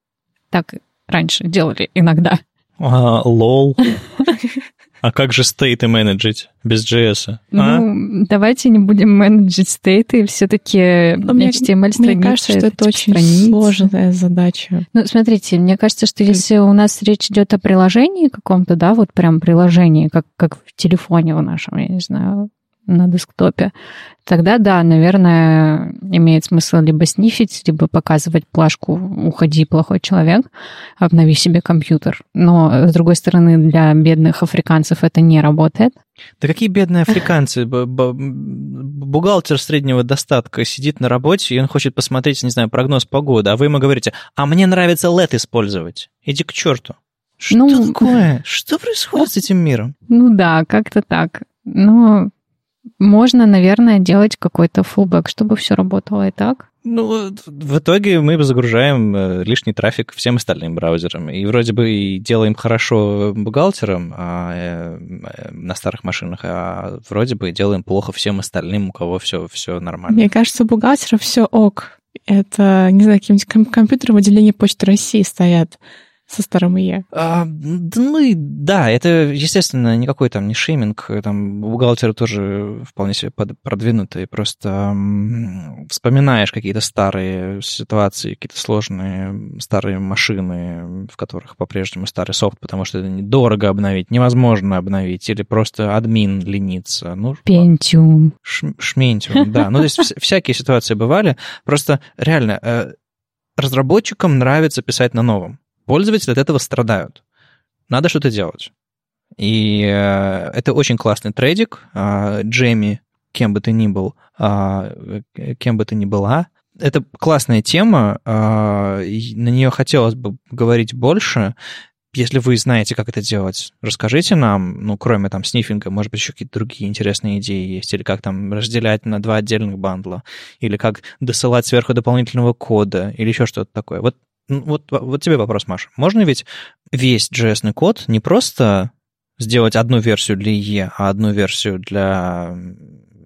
Так раньше делали иногда. Лол. [laughs] А как же стейты менеджить без JS? Ну, а? давайте не будем менеджить стейты, все-таки HTML страницы. Мне кажется, что это очень страниц. сложная задача. Ну, смотрите, мне кажется, что если у нас речь идет о приложении каком-то, да, вот прям приложении, как, как в телефоне в нашем, я не знаю, на десктопе, тогда да, наверное, имеет смысл либо снифить, либо показывать плашку «Уходи, плохой человек, обнови себе компьютер». Но, с другой стороны, для бедных африканцев это не работает. Да какие бедные африканцы? Бухгалтер среднего достатка сидит на работе, и он хочет посмотреть, не знаю, прогноз погоды, а вы ему говорите, а мне нравится LED использовать. Иди к черту. Что ну, такое? Что происходит с этим миром? Ну да, как-то так. Но можно, наверное, делать какой-то фулбэк, чтобы все работало и так. Ну, в итоге мы загружаем э, лишний трафик всем остальным браузерам. И вроде бы и делаем хорошо бухгалтерам а, э, на старых машинах, а вроде бы делаем плохо всем остальным, у кого все, все нормально. Мне кажется, бухгалтерам все ок. Это, не знаю, какие-нибудь компьютеры в отделении Почты России стоят со старым ИЕ? А, ну да, это, естественно, никакой там не шейминг. Там бухгалтеры тоже вполне себе продвинутые. Просто вспоминаешь какие-то старые ситуации, какие-то сложные старые машины, в которых по-прежнему старый софт, потому что это недорого обновить, невозможно обновить, или просто админ ленится. Ну, Пентиум. Шментиум, да. Ну, то есть всякие ситуации бывали. Просто реально э, разработчикам нравится писать на новом пользователи от этого страдают. Надо что-то делать. И э, это очень классный трейдик. Э, Джейми, кем бы ты ни был, э, кем бы ты ни была, это классная тема, э, на нее хотелось бы говорить больше. если вы знаете, как это делать, расскажите нам, ну, кроме там снифинга, может быть, еще какие-то другие интересные идеи есть, или как там разделять на два отдельных бандла, или как досылать сверху дополнительного кода, или еще что-то такое. Вот, вот, вот тебе вопрос, Маша. Можно ведь весь JS код не просто сделать одну версию для IE, а одну версию для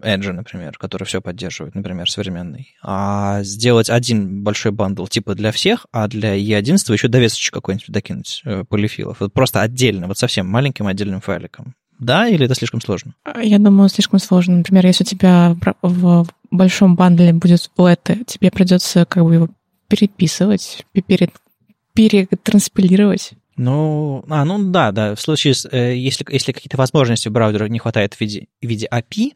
Edge, например, который все поддерживает, например, современный, а сделать один большой бандл типа для всех, а для E11 еще довесочек какой-нибудь докинуть э, полифилов. Вот просто отдельно, вот совсем маленьким отдельным файликом. Да, или это слишком сложно? Я думаю, слишком сложно. Например, если у тебя в большом бандле будет леты, тебе придется как бы его переписывать, перед, перетранспилировать. Ну, а, ну да, да. В случае, э, если, если какие-то возможности в браузере не хватает в виде, в виде API,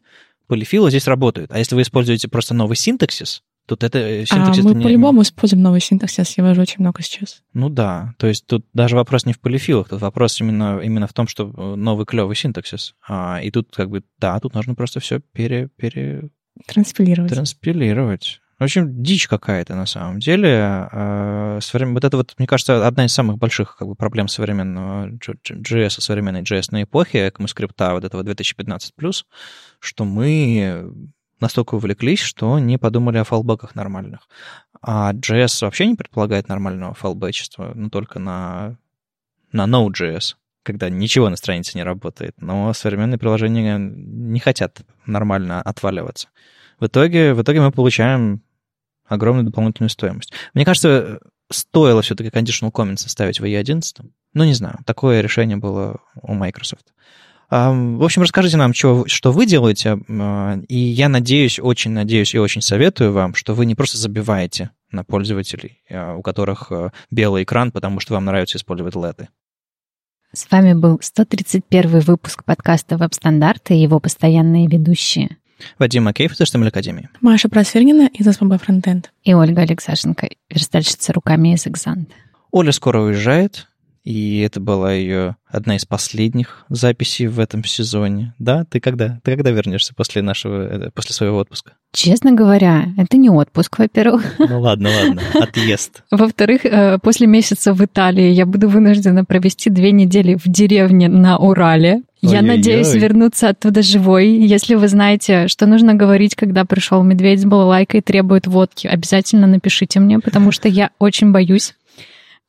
полифилы здесь работают. А если вы используете просто новый синтаксис, тут это э, синтаксис... А мы не... по-любому используем новый синтаксис, я вижу очень много сейчас. Ну да, то есть тут даже вопрос не в полифилах, тут вопрос именно, именно в том, что э, новый клевый синтаксис. А, и тут как бы, да, тут нужно просто все пере... пере... Транспилировать. Транспилировать. В общем, дичь какая-то на самом деле. А, вот это вот, мне кажется, одна из самых больших как бы, проблем современного JS, современной JS на эпохе, ECMAScript, вот этого 2015+, что мы настолько увлеклись, что не подумали о фалбеках нормальных. А JS вообще не предполагает нормального фалбечества, но только на, на Node.js, когда ничего на странице не работает. Но современные приложения не хотят нормально отваливаться. В итоге, в итоге мы получаем огромную дополнительную стоимость. Мне кажется, стоило все-таки conditional comments ставить в E11. Ну, не знаю, такое решение было у Microsoft. В общем, расскажите нам, что, что вы делаете, а, и я надеюсь, очень надеюсь и очень советую вам, что вы не просто забиваете на пользователей, а, у которых а, белый экран, потому что вам нравится использовать LED. С вами был 131 выпуск подкаста «Веб-стандарты» и его постоянные ведущие Вадим Макеев из HTML Академии. Маша Просвергина из СПБ Фронтенд. И Ольга Алексашенко, верстальщица руками из Экзант. Оля скоро уезжает, и это была ее одна из последних записей в этом сезоне. Да, ты когда? Ты когда вернешься после нашего, э, после своего отпуска? Честно говоря, это не отпуск, во-первых. [laughs] Ну ладно, ладно, отъезд. [laughs] Во-вторых, э, после месяца в Италии я буду вынуждена провести две недели в деревне на Урале. Я Ой-ой-ой. надеюсь вернуться оттуда живой. Если вы знаете, что нужно говорить, когда пришел медведь с балалайкой и требует водки, обязательно напишите мне, потому что я очень боюсь.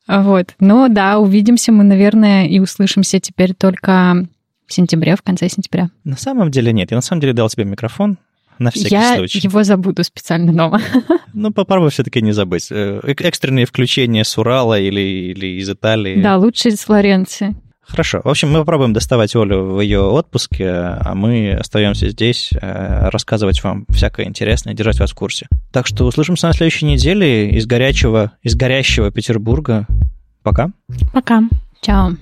Вот. Но да, увидимся мы, наверное, и услышимся теперь только в сентябре, в конце сентября. На самом деле нет. Я на самом деле дал тебе микрофон, на всякий я случай. Я его забуду специально дома. [laughs] Ну, попробуй все-таки не забыть. Э, экстренные включения с Урала или, или из Италии. Да, лучше из Флоренции. Хорошо. В общем, мы попробуем доставать Олю в ее отпуске, а мы остаемся здесь э, рассказывать вам всякое интересное, держать вас в курсе. Так что услышимся на следующей неделе из горячего, из горящего Петербурга. Пока. Пока. Чао.